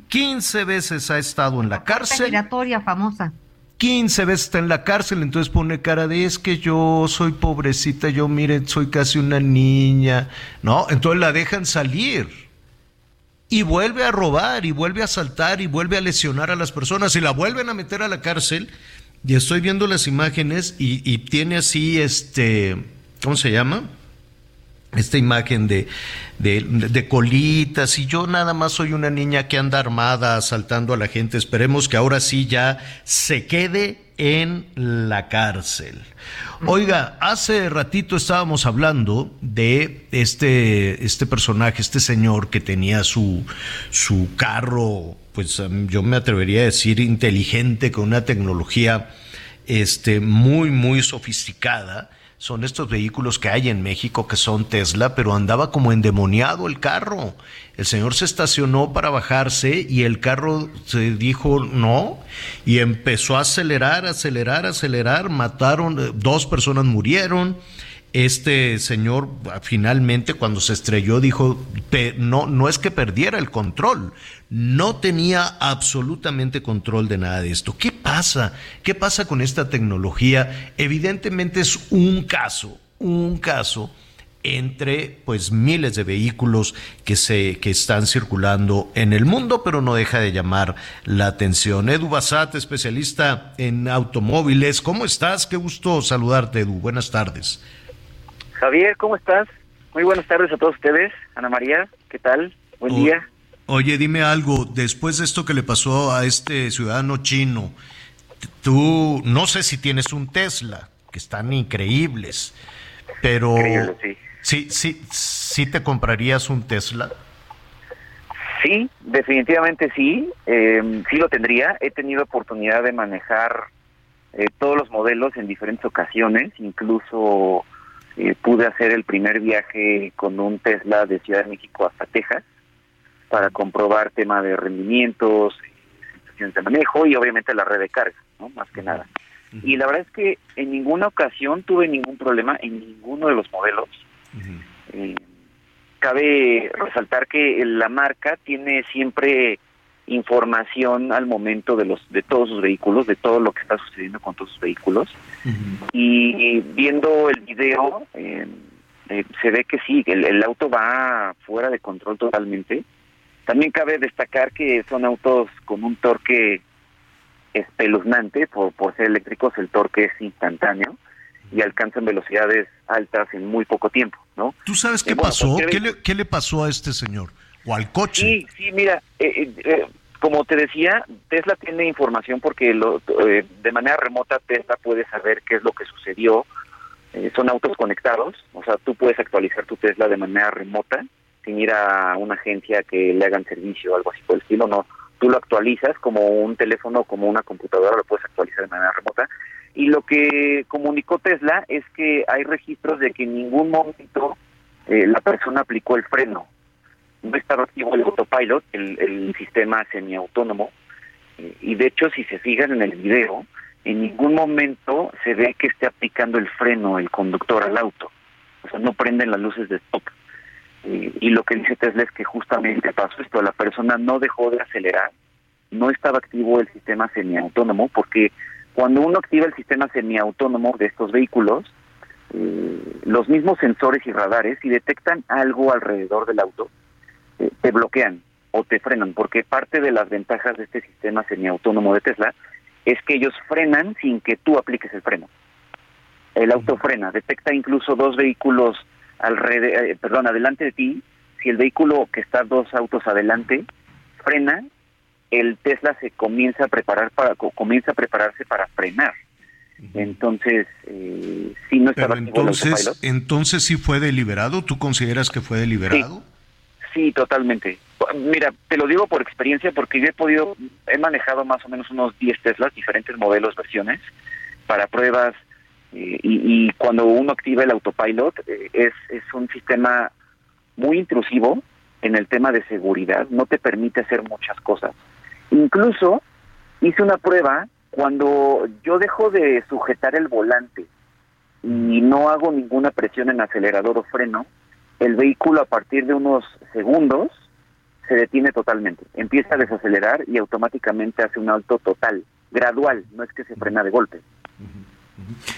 15 veces ha estado en la cárcel. giratoria famosa. 15 veces está en la cárcel, entonces pone cara de es que yo soy pobrecita, yo miren, soy casi una niña, ¿no? Entonces la dejan salir y vuelve a robar y vuelve a asaltar y vuelve a lesionar a las personas y la vuelven a meter a la cárcel. Y estoy viendo las imágenes y, tiene así, este, ¿cómo se llama? esta imagen de, de, de, colitas y yo nada más soy una niña que anda armada asaltando a la gente. Esperemos que ahora sí ya se quede en la cárcel. Oiga, hace ratito estábamos hablando de este, este personaje, este señor que tenía su, su carro, pues um, yo me atrevería a decir inteligente, con una tecnología este, muy, muy sofisticada son estos vehículos que hay en México que son Tesla, pero andaba como endemoniado el carro. El señor se estacionó para bajarse y el carro se dijo no y empezó a acelerar, acelerar, acelerar. Mataron, eh, dos personas murieron este señor finalmente cuando se estrelló dijo, no, no es que perdiera el control, no tenía absolutamente control de nada de esto. ¿Qué pasa? ¿Qué pasa con esta tecnología? Evidentemente es un caso, un caso entre pues miles de vehículos que se que están circulando en el mundo, pero no deja de llamar la atención. Edu Basat, especialista en automóviles, ¿cómo estás? Qué gusto saludarte, Edu. Buenas tardes. Javier, ¿cómo estás? Muy buenas tardes a todos ustedes. Ana María, ¿qué tal? Buen día. Oye, dime algo, después de esto que le pasó a este ciudadano chino, tú no sé si tienes un Tesla, que están increíbles, pero sí. sí, sí, sí te comprarías un Tesla. Sí, definitivamente sí, eh, sí lo tendría. He tenido oportunidad de manejar eh, todos los modelos en diferentes ocasiones, incluso eh, pude hacer el primer viaje con un Tesla de Ciudad de México hasta Texas para comprobar tema de rendimientos, sensaciones de manejo y obviamente la red de carga, ¿no? Más que nada. Y la verdad es que en ninguna ocasión tuve ningún problema en ninguno de los modelos. Eh, cabe resaltar que la marca tiene siempre información al momento de los de todos sus vehículos, de todo lo que está sucediendo con todos sus vehículos. Y viendo el video, eh, eh, se ve que sí, el, el, auto va fuera de control totalmente. También cabe destacar que son autos con un torque espeluznante, por, por ser eléctricos el torque es instantáneo y alcanzan velocidades altas en muy poco tiempo, ¿no? ¿Tú sabes qué pasó? ¿Qué le, ¿Qué le pasó a este señor? o al coche. Sí, sí, mira, eh, eh, como te decía, Tesla tiene información porque lo, eh, de manera remota Tesla puede saber qué es lo que sucedió. son autos conectados, o sea, tú puedes actualizar tu Tesla de manera remota sin ir a una agencia que le hagan servicio o algo así por el estilo, no. Tú lo actualizas como un teléfono, como una computadora, lo puedes actualizar de manera remota. Y lo que comunicó Tesla es que hay registros de que en ningún momento la persona aplicó el freno no estaba activo el autopilot, el, sistema semiautónomo, eh, y de hecho si se fijan en el video, en ningún momento se ve que esté aplicando el freno el conductor al auto, o sea, no prenden las luces de stop. Eh, y lo que dice Tesla es que justamente pasó esto, la persona no dejó de acelerar, no estaba activo el sistema semiautónomo, porque cuando uno activa el sistema semiautónomo de estos vehículos, eh, los mismos sensores y radares, si detectan algo alrededor del auto, te bloquean o te frenan, porque parte de las ventajas de este sistema semiautónomo de Tesla es que ellos frenan sin que tú apliques el freno. El auto frena, detecta incluso dos vehículos alrededor, eh, perdón, adelante de ti. Si el vehículo que está dos autos adelante frena, el Tesla se comienza a preparar para comienza a prepararse para frenar. Entonces, eh, si no estaba Pero entonces, entonces sí fue deliberado. ¿Tú consideras que fue deliberado? Sí, totalmente. Mira, te lo digo por experiencia porque yo he podido, he manejado más o menos unos 10 Teslas, diferentes modelos, versiones, para pruebas eh, y, y, cuando uno activa el autopilot eh, es, es un sistema muy intrusivo en el tema de seguridad, no te permite hacer muchas cosas. Incluso hice una prueba cuando yo dejo de sujetar el volante y no hago ninguna presión en acelerador o freno, el vehículo a partir de unos segundos se detiene totalmente, empieza a desacelerar y automáticamente hace un alto total, gradual, no es que se frena de golpe.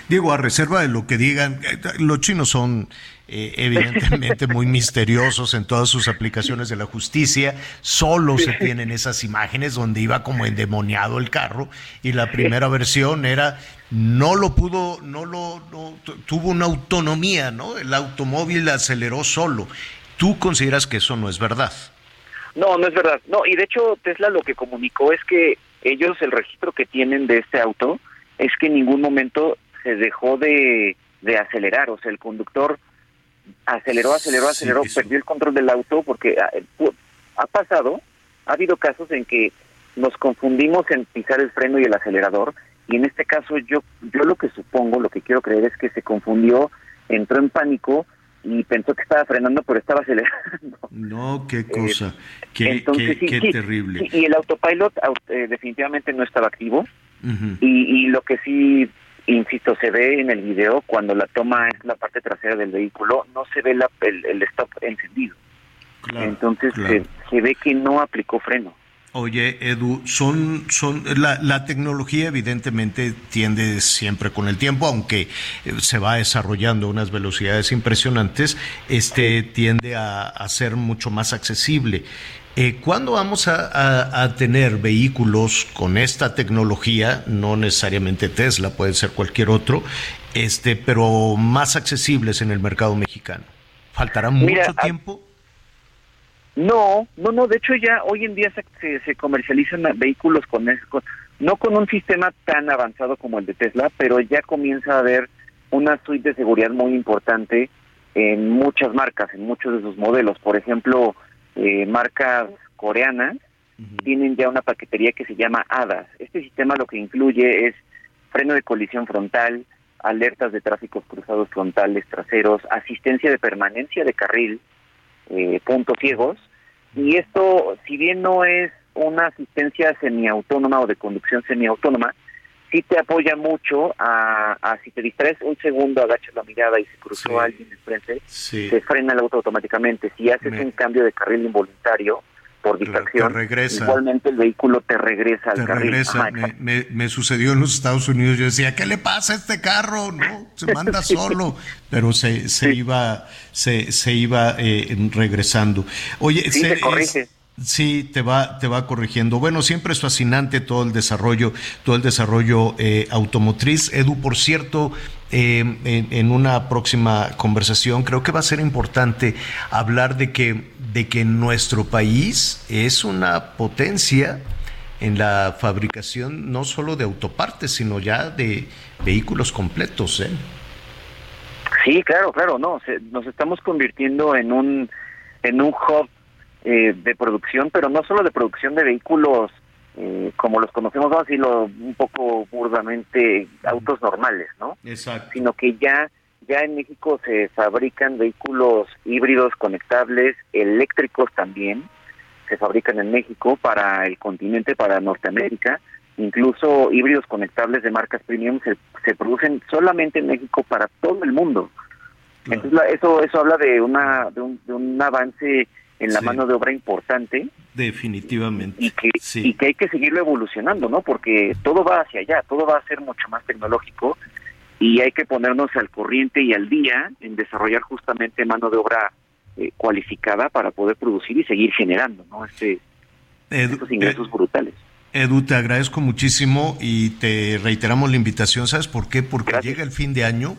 Diego, a reserva de lo que digan, los chinos son eh, evidentemente muy <laughs> misteriosos en todas sus aplicaciones de la justicia, solo se tienen esas imágenes donde iba como endemoniado el carro y la primera versión era no lo pudo, no lo, no, tuvo una autonomía, ¿no? El automóvil aceleró solo. ¿Tú consideras que eso no es verdad? No, no es verdad. No, y de hecho Tesla lo que comunicó es que ellos el registro que tienen de este auto es que en ningún momento se dejó de, de acelerar, o sea, el conductor aceleró, aceleró, aceleró, perdió el control del auto porque ha, ha pasado, ha habido casos en que nos confundimos en pisar el freno y el acelerador y en este caso yo yo lo que supongo, lo que quiero creer es que se confundió, entró en pánico y pensó que estaba frenando, pero estaba acelerando. No, qué cosa, qué, qué, terrible. y el autopilot eh, definitivamente no estaba activo. y, y lo que sí, insisto, se ve en el video, cuando la toma es la parte trasera del vehículo, no se ve la, el, stop encendido. Entonces Se, se ve que no aplicó freno. Oye, Edu, son, son la, la, tecnología evidentemente tiende siempre con el tiempo, aunque eh, se va desarrollando a unas velocidades impresionantes, este tiende a, a ser mucho más accesible. Eh, ¿Cuándo vamos a, a, tener vehículos con esta tecnología? No necesariamente Tesla, puede ser cualquier otro, este, pero más accesibles en el mercado mexicano. ¿Faltará mucho tiempo? No, no, no, de hecho ya hoy en día se, se comercializan vehículos con, no con un sistema tan avanzado como el de Tesla, pero ya comienza a haber una suite de seguridad muy importante en muchas marcas, en muchos de sus modelos. Por ejemplo, eh, marcas coreanas tienen ya una paquetería que se llama ADAS. Este sistema lo que incluye es freno de colisión frontal, alertas de tráficos cruzados frontales traseros, asistencia de permanencia de carril, eh, puntos ciegos. Y esto, si bien no es una asistencia semiautónoma o de conducción semiautónoma, sí te apoya mucho a, si te distraes un segundo, agachas la mirada y se cruzó alguien enfrente, se frena el auto automáticamente. Si haces un cambio de carril involuntario, por distracción, igualmente el vehículo te regresa al carril. Regresa. me, sucedió en los Estados Unidos, yo decía, ¿qué le pasa a este carro? No, se <laughs> manda solo, pero se, se iba, se, se iba eh, regresando. Oye, sí, se, corrige. Sí, te va, te va corrigiendo. Bueno, siempre es fascinante todo el desarrollo, todo el desarrollo eh, automotriz. Edu, por cierto, eh, en, una próxima conversación creo que va a ser importante hablar de que, de que nuestro país es una potencia en la fabricación no solo de autopartes, sino ya de vehículos completos. ¿eh? Sí, claro, claro, no, nos estamos convirtiendo en un en un hub eh, de producción, pero no solo de producción de vehículos eh, como los conocemos, vamos a decirlo un poco burdamente, autos normales, ¿no? Exacto. Sino que ya, ya en México se fabrican vehículos híbridos conectables, eléctricos también, se fabrican en México para el continente, para Norteamérica, incluso híbridos conectables de marcas premium se, se producen solamente en México para todo el mundo. Entonces eso eso habla de una de un, de un avance en la mano de obra importante. Definitivamente. Y que, y que hay que seguirlo evolucionando, ¿no? Porque todo va hacia allá, todo va a ser mucho más tecnológico y hay que ponernos al corriente y al día en desarrollar justamente mano de obra eh, cualificada para poder producir y seguir generando, ¿no? Este, estos ingresos brutales. Edu, te agradezco muchísimo y te reiteramos la invitación. ¿Sabes por qué? Porque llega el fin de año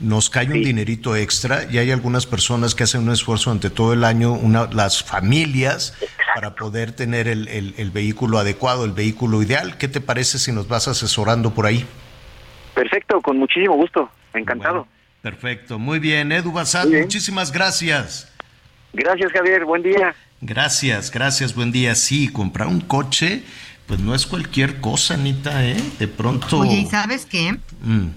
nos cae un dinerito extra y hay algunas personas que hacen un esfuerzo ante todo el año, una, las familias, para poder tener el, el, vehículo adecuado, el vehículo ideal. ¿Qué te parece si nos vas asesorando por ahí? Perfecto, con muchísimo gusto, encantado. perfecto, muy bien. Edu Basad, muchísimas gracias. Gracias Javier, buen día. Gracias, gracias, buen día. Sí, comprar un coche, pues no es cualquier cosa, Anita, ¿eh? De pronto... Oye, ¿y sabes qué? Mm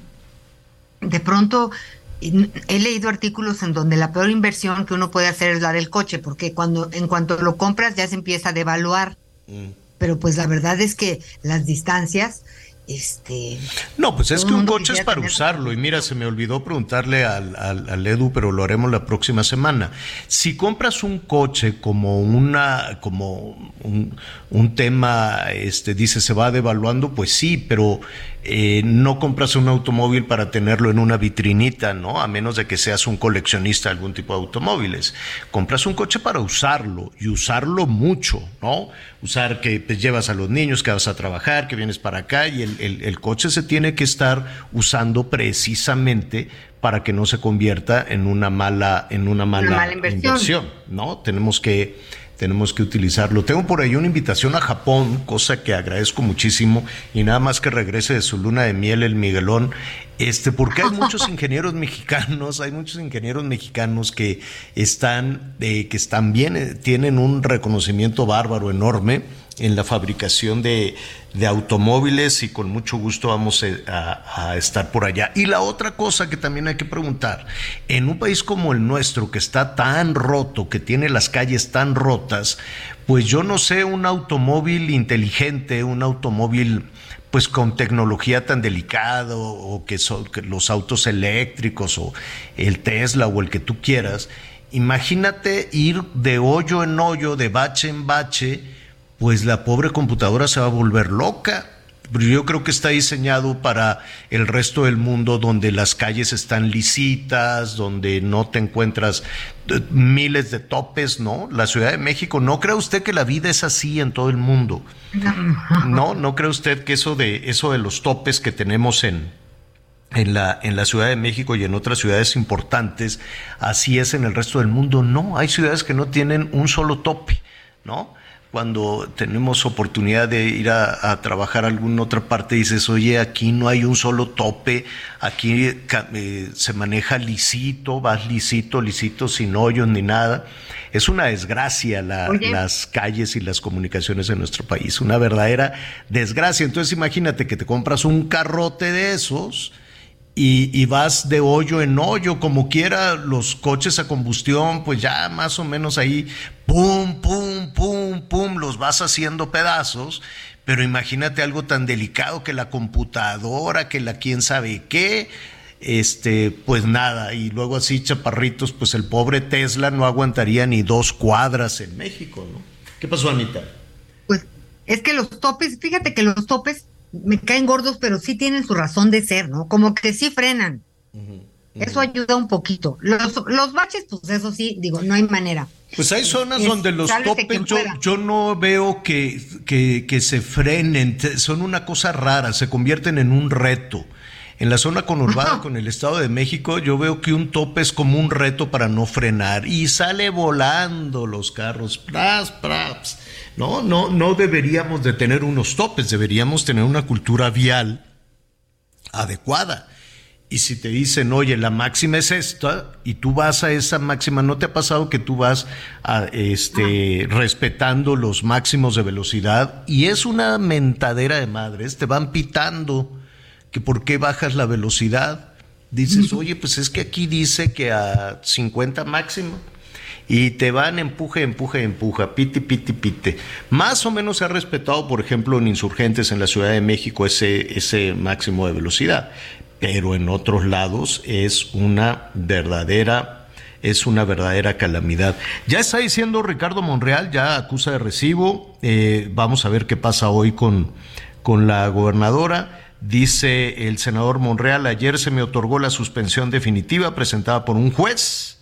de pronto he leído artículos en donde la peor inversión que uno puede hacer es la del coche, porque cuando en cuanto lo compras ya se empieza a devaluar. Mm. Pero pues la verdad es que las distancias este no pues es que un coche es para usarlo. Y mira se me olvidó preguntarle al, al, Edu pero lo haremos la próxima semana. Si compras un coche como una como un, un tema este dice se va devaluando pues sí pero eh, no compras un automóvil para tenerlo en una vitrinita, ¿no? A menos de que seas un coleccionista de algún tipo de automóviles. Compras un coche para usarlo y usarlo mucho, ¿no? Usar que pues, llevas a los niños, que vas a trabajar, que vienes para acá y el, el, el coche se tiene que estar usando precisamente para que no se convierta en una mala, en una mala, mala inversión. inversión, ¿no? Tenemos que tenemos que utilizarlo. Tengo por ahí una invitación a Japón, cosa que agradezco muchísimo, y nada más que regrese de su luna de miel el Miguelón, este, porque hay muchos <laughs> ingenieros mexicanos, hay muchos ingenieros mexicanos que están, eh, que están bien, eh, tienen un reconocimiento bárbaro enorme en la fabricación de, de automóviles y con mucho gusto vamos eh, a, a, estar por allá. Y la otra cosa que también hay que preguntar, en un país como el nuestro que está tan roto, que tiene las calles tan rotas, pues yo no sé un automóvil inteligente, un automóvil pues con tecnología tan delicado o que, son, los autos eléctricos o el Tesla o el que tú quieras, imagínate ir de hoyo en hoyo, de bache en bache, pues la pobre computadora se va a volver loca. Yo creo que está diseñado para el resto del mundo donde las calles están lisitas, donde no te encuentras miles de topes, ¿no? La Ciudad de México, ¿no cree usted que la vida es así en todo el mundo? No, no cree usted que eso de eso de los topes que tenemos en en la, en la Ciudad de México y en otras ciudades importantes, así es en el resto del mundo. No, hay ciudades que no tienen un solo tope, ¿no? Cuando tenemos oportunidad de ir a, a, trabajar a alguna otra parte, dices, oye, aquí no hay un solo tope, aquí eh, se maneja lisito, vas lisito, lisito, sin hoyos ni nada. Es una desgracia la, las calles y las comunicaciones en nuestro país, una verdadera desgracia. Entonces imagínate que te compras un carrote de esos, y, y, vas de hoyo en hoyo, como quiera, los coches a combustión, pues ya más o menos ahí, pum, pum, pum, pum, los vas haciendo pedazos. Pero imagínate algo tan delicado que la computadora, que la quién sabe qué, este, pues nada, y luego así chaparritos, pues el pobre Tesla no aguantaría ni dos cuadras en México, ¿no? ¿Qué pasó, Anita? Pues es que los topes, fíjate que los topes me caen gordos, pero sí tienen su razón de ser, ¿no? Como que sí frenan. Uh -huh, uh -huh. Eso ayuda un poquito. Los, los baches, pues eso sí, digo, no hay manera. Pues hay zonas es, donde los topes yo, yo, no veo que, que, que, se frenen, son una cosa rara, se convierten en un reto. En la zona conurbada <laughs> con el Estado de México, yo veo que un tope es como un reto para no frenar y sale volando los carros. Pras, pras. No, no, no deberíamos de tener unos topes, deberíamos tener una cultura vial adecuada. Y si te dicen, oye, la máxima es esta, y tú vas a esa máxima, ¿no te ha pasado que tú vas a, este, respetando los máximos de velocidad? Y es una mentadera de madres, te van pitando que por qué bajas la velocidad. Dices, oye, pues es que aquí dice que a 50 máximo y te van empuje, empuje, empuja, piti, piti, pite. Más o menos se ha respetado, por ejemplo, en insurgentes en la Ciudad de México ese, ese máximo de velocidad, pero en otros lados es una verdadera, es una verdadera calamidad. Ya está diciendo Ricardo Monreal, ya acusa de recibo, eh, vamos a ver qué pasa hoy con, con la gobernadora. Dice el senador Monreal, ayer se me otorgó la suspensión definitiva presentada por un juez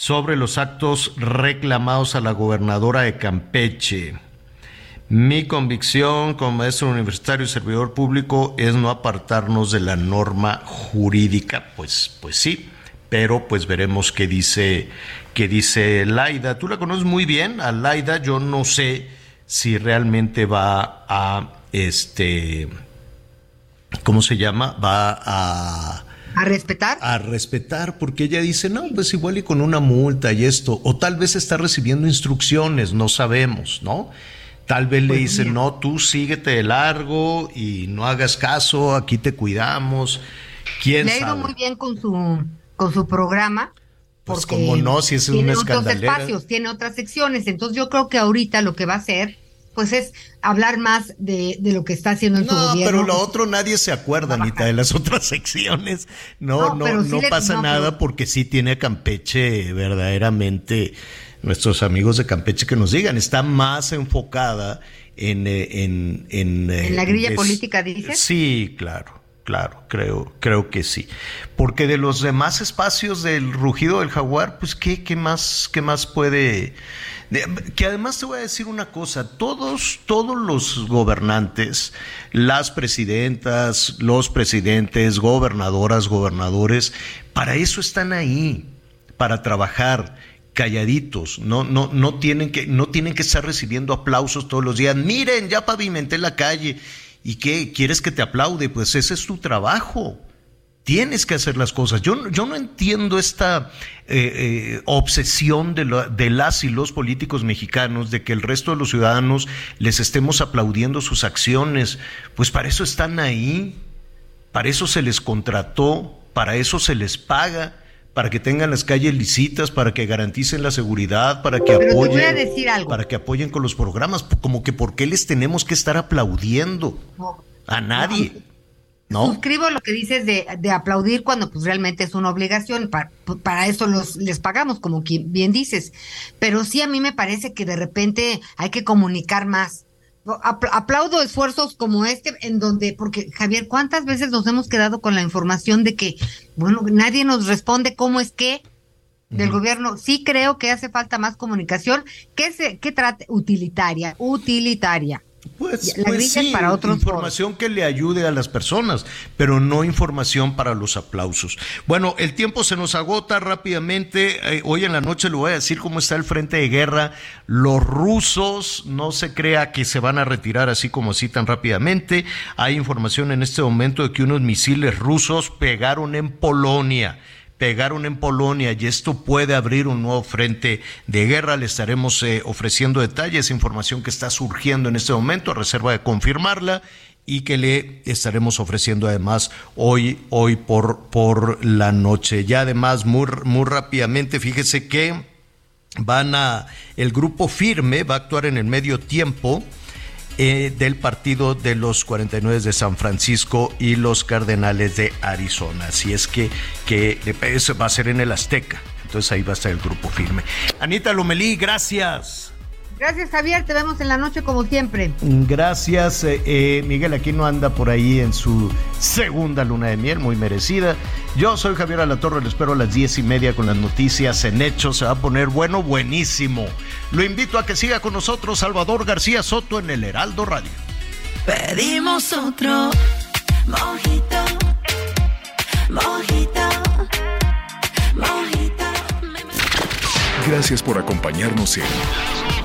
sobre los actos reclamados a la gobernadora de Campeche. Mi convicción como maestro universitario y servidor público es no apartarnos de la norma jurídica, pues, pues sí, pero pues veremos qué dice, qué dice Laida. Tú la conoces muy bien, a Laida yo no sé si realmente va a, este, ¿cómo se llama? Va a ¿A respetar? A respetar, porque ella dice, no, pues igual y con una multa y esto, o tal vez está recibiendo instrucciones, no sabemos, ¿no? Tal vez pues le dicen, bien. no, tú síguete de largo y no hagas caso, aquí te cuidamos. ¿Quién le ha ido muy bien con su, con su programa. Pues como no, si es una escandalera. Tiene otros espacios, tiene otras secciones, entonces yo creo que ahorita lo que va a hacer pues es hablar más de, de, lo que está haciendo en no, gobierno. pero lo otro nadie se acuerda, Anita, de las <laughs> otras secciones. No, no, no, sí no le, pasa no, nada pero... porque sí tiene a Campeche verdaderamente nuestros amigos de Campeche que nos digan, está más enfocada en... eh, en, en, eh, ¿En la grilla es- política dices? Sí, claro, claro, creo, creo que sí. Porque de los demás espacios del rugido del jaguar, pues qué, qué más, qué más puede. Que además te voy a decir una cosa, todos, todos los gobernantes, las presidentas, los presidentes, gobernadoras, gobernadores, para eso están ahí, para trabajar calladitos, no, no, no, tienen que, no tienen que estar recibiendo aplausos todos los días. Miren, ya pavimenté la calle. ¿Y qué? ¿Quieres que te aplaude? Pues ese es tu trabajo. Tienes que hacer las cosas. Yo, yo no entiendo esta eh, eh, obsesión de, la- de las y los políticos mexicanos de que el resto de los ciudadanos les estemos aplaudiendo sus acciones. Pues para eso están ahí, para eso se les contrató, para eso se les paga, para que tengan las calles licitas, para que garanticen la seguridad, para que Pero te voy apoyen, a decir algo. para que apoyen con los programas, como que por qué les tenemos que estar aplaudiendo a nadie. ¿No? Suscribo lo que dices de, de aplaudir cuando pues realmente es una obligación, para, para eso los, les pagamos, como qui- bien dices. Pero sí a mí me parece que de repente hay que comunicar más. Apl- aplaudo esfuerzos como este en donde, porque Javier, ¿cuántas veces nos hemos quedado con la información de que, bueno, nadie nos responde cómo es que del gobierno? Sí creo que hace falta más comunicación. ¿Qué, se, qué trate? Utilitaria, utilitaria. Pues, la pues sí, para otros información que le ayude a las personas, pero no información para los aplausos. Bueno, el tiempo se nos agota rápidamente. Eh, hoy en la noche le voy a decir cómo está el frente de guerra. Los rusos no se crea que se van a retirar así como así tan rápidamente. Hay información en este momento de que unos misiles rusos pegaron en Polonia pegaron en Polonia y esto puede abrir un nuevo frente de guerra. Le estaremos eh, ofreciendo detalles, información que está surgiendo en este momento, a reserva de confirmarla y que le estaremos ofreciendo además hoy, hoy por, por la noche. Ya además, muy, muy rápidamente, fíjese que van a, el grupo firme va a actuar en el medio tiempo eh, del partido de los 49 de San Francisco y los Cardenales de Arizona. Así es que, que eso va a ser en el Azteca. Entonces ahí va a estar el grupo firme. Anita Lomelí, gracias. Gracias, Javier. Te vemos en la noche como siempre. Gracias. eh, eh, Miguel Aquino anda por ahí en su segunda luna de miel, muy merecida. Yo soy Javier Alatorre, lo espero a las diez y media con las noticias en hechos. Se va a poner bueno, buenísimo. Lo invito a que siga con nosotros Salvador García Soto en el Heraldo Radio. Pedimos otro mojito, mojito, mojito. Gracias por acompañarnos en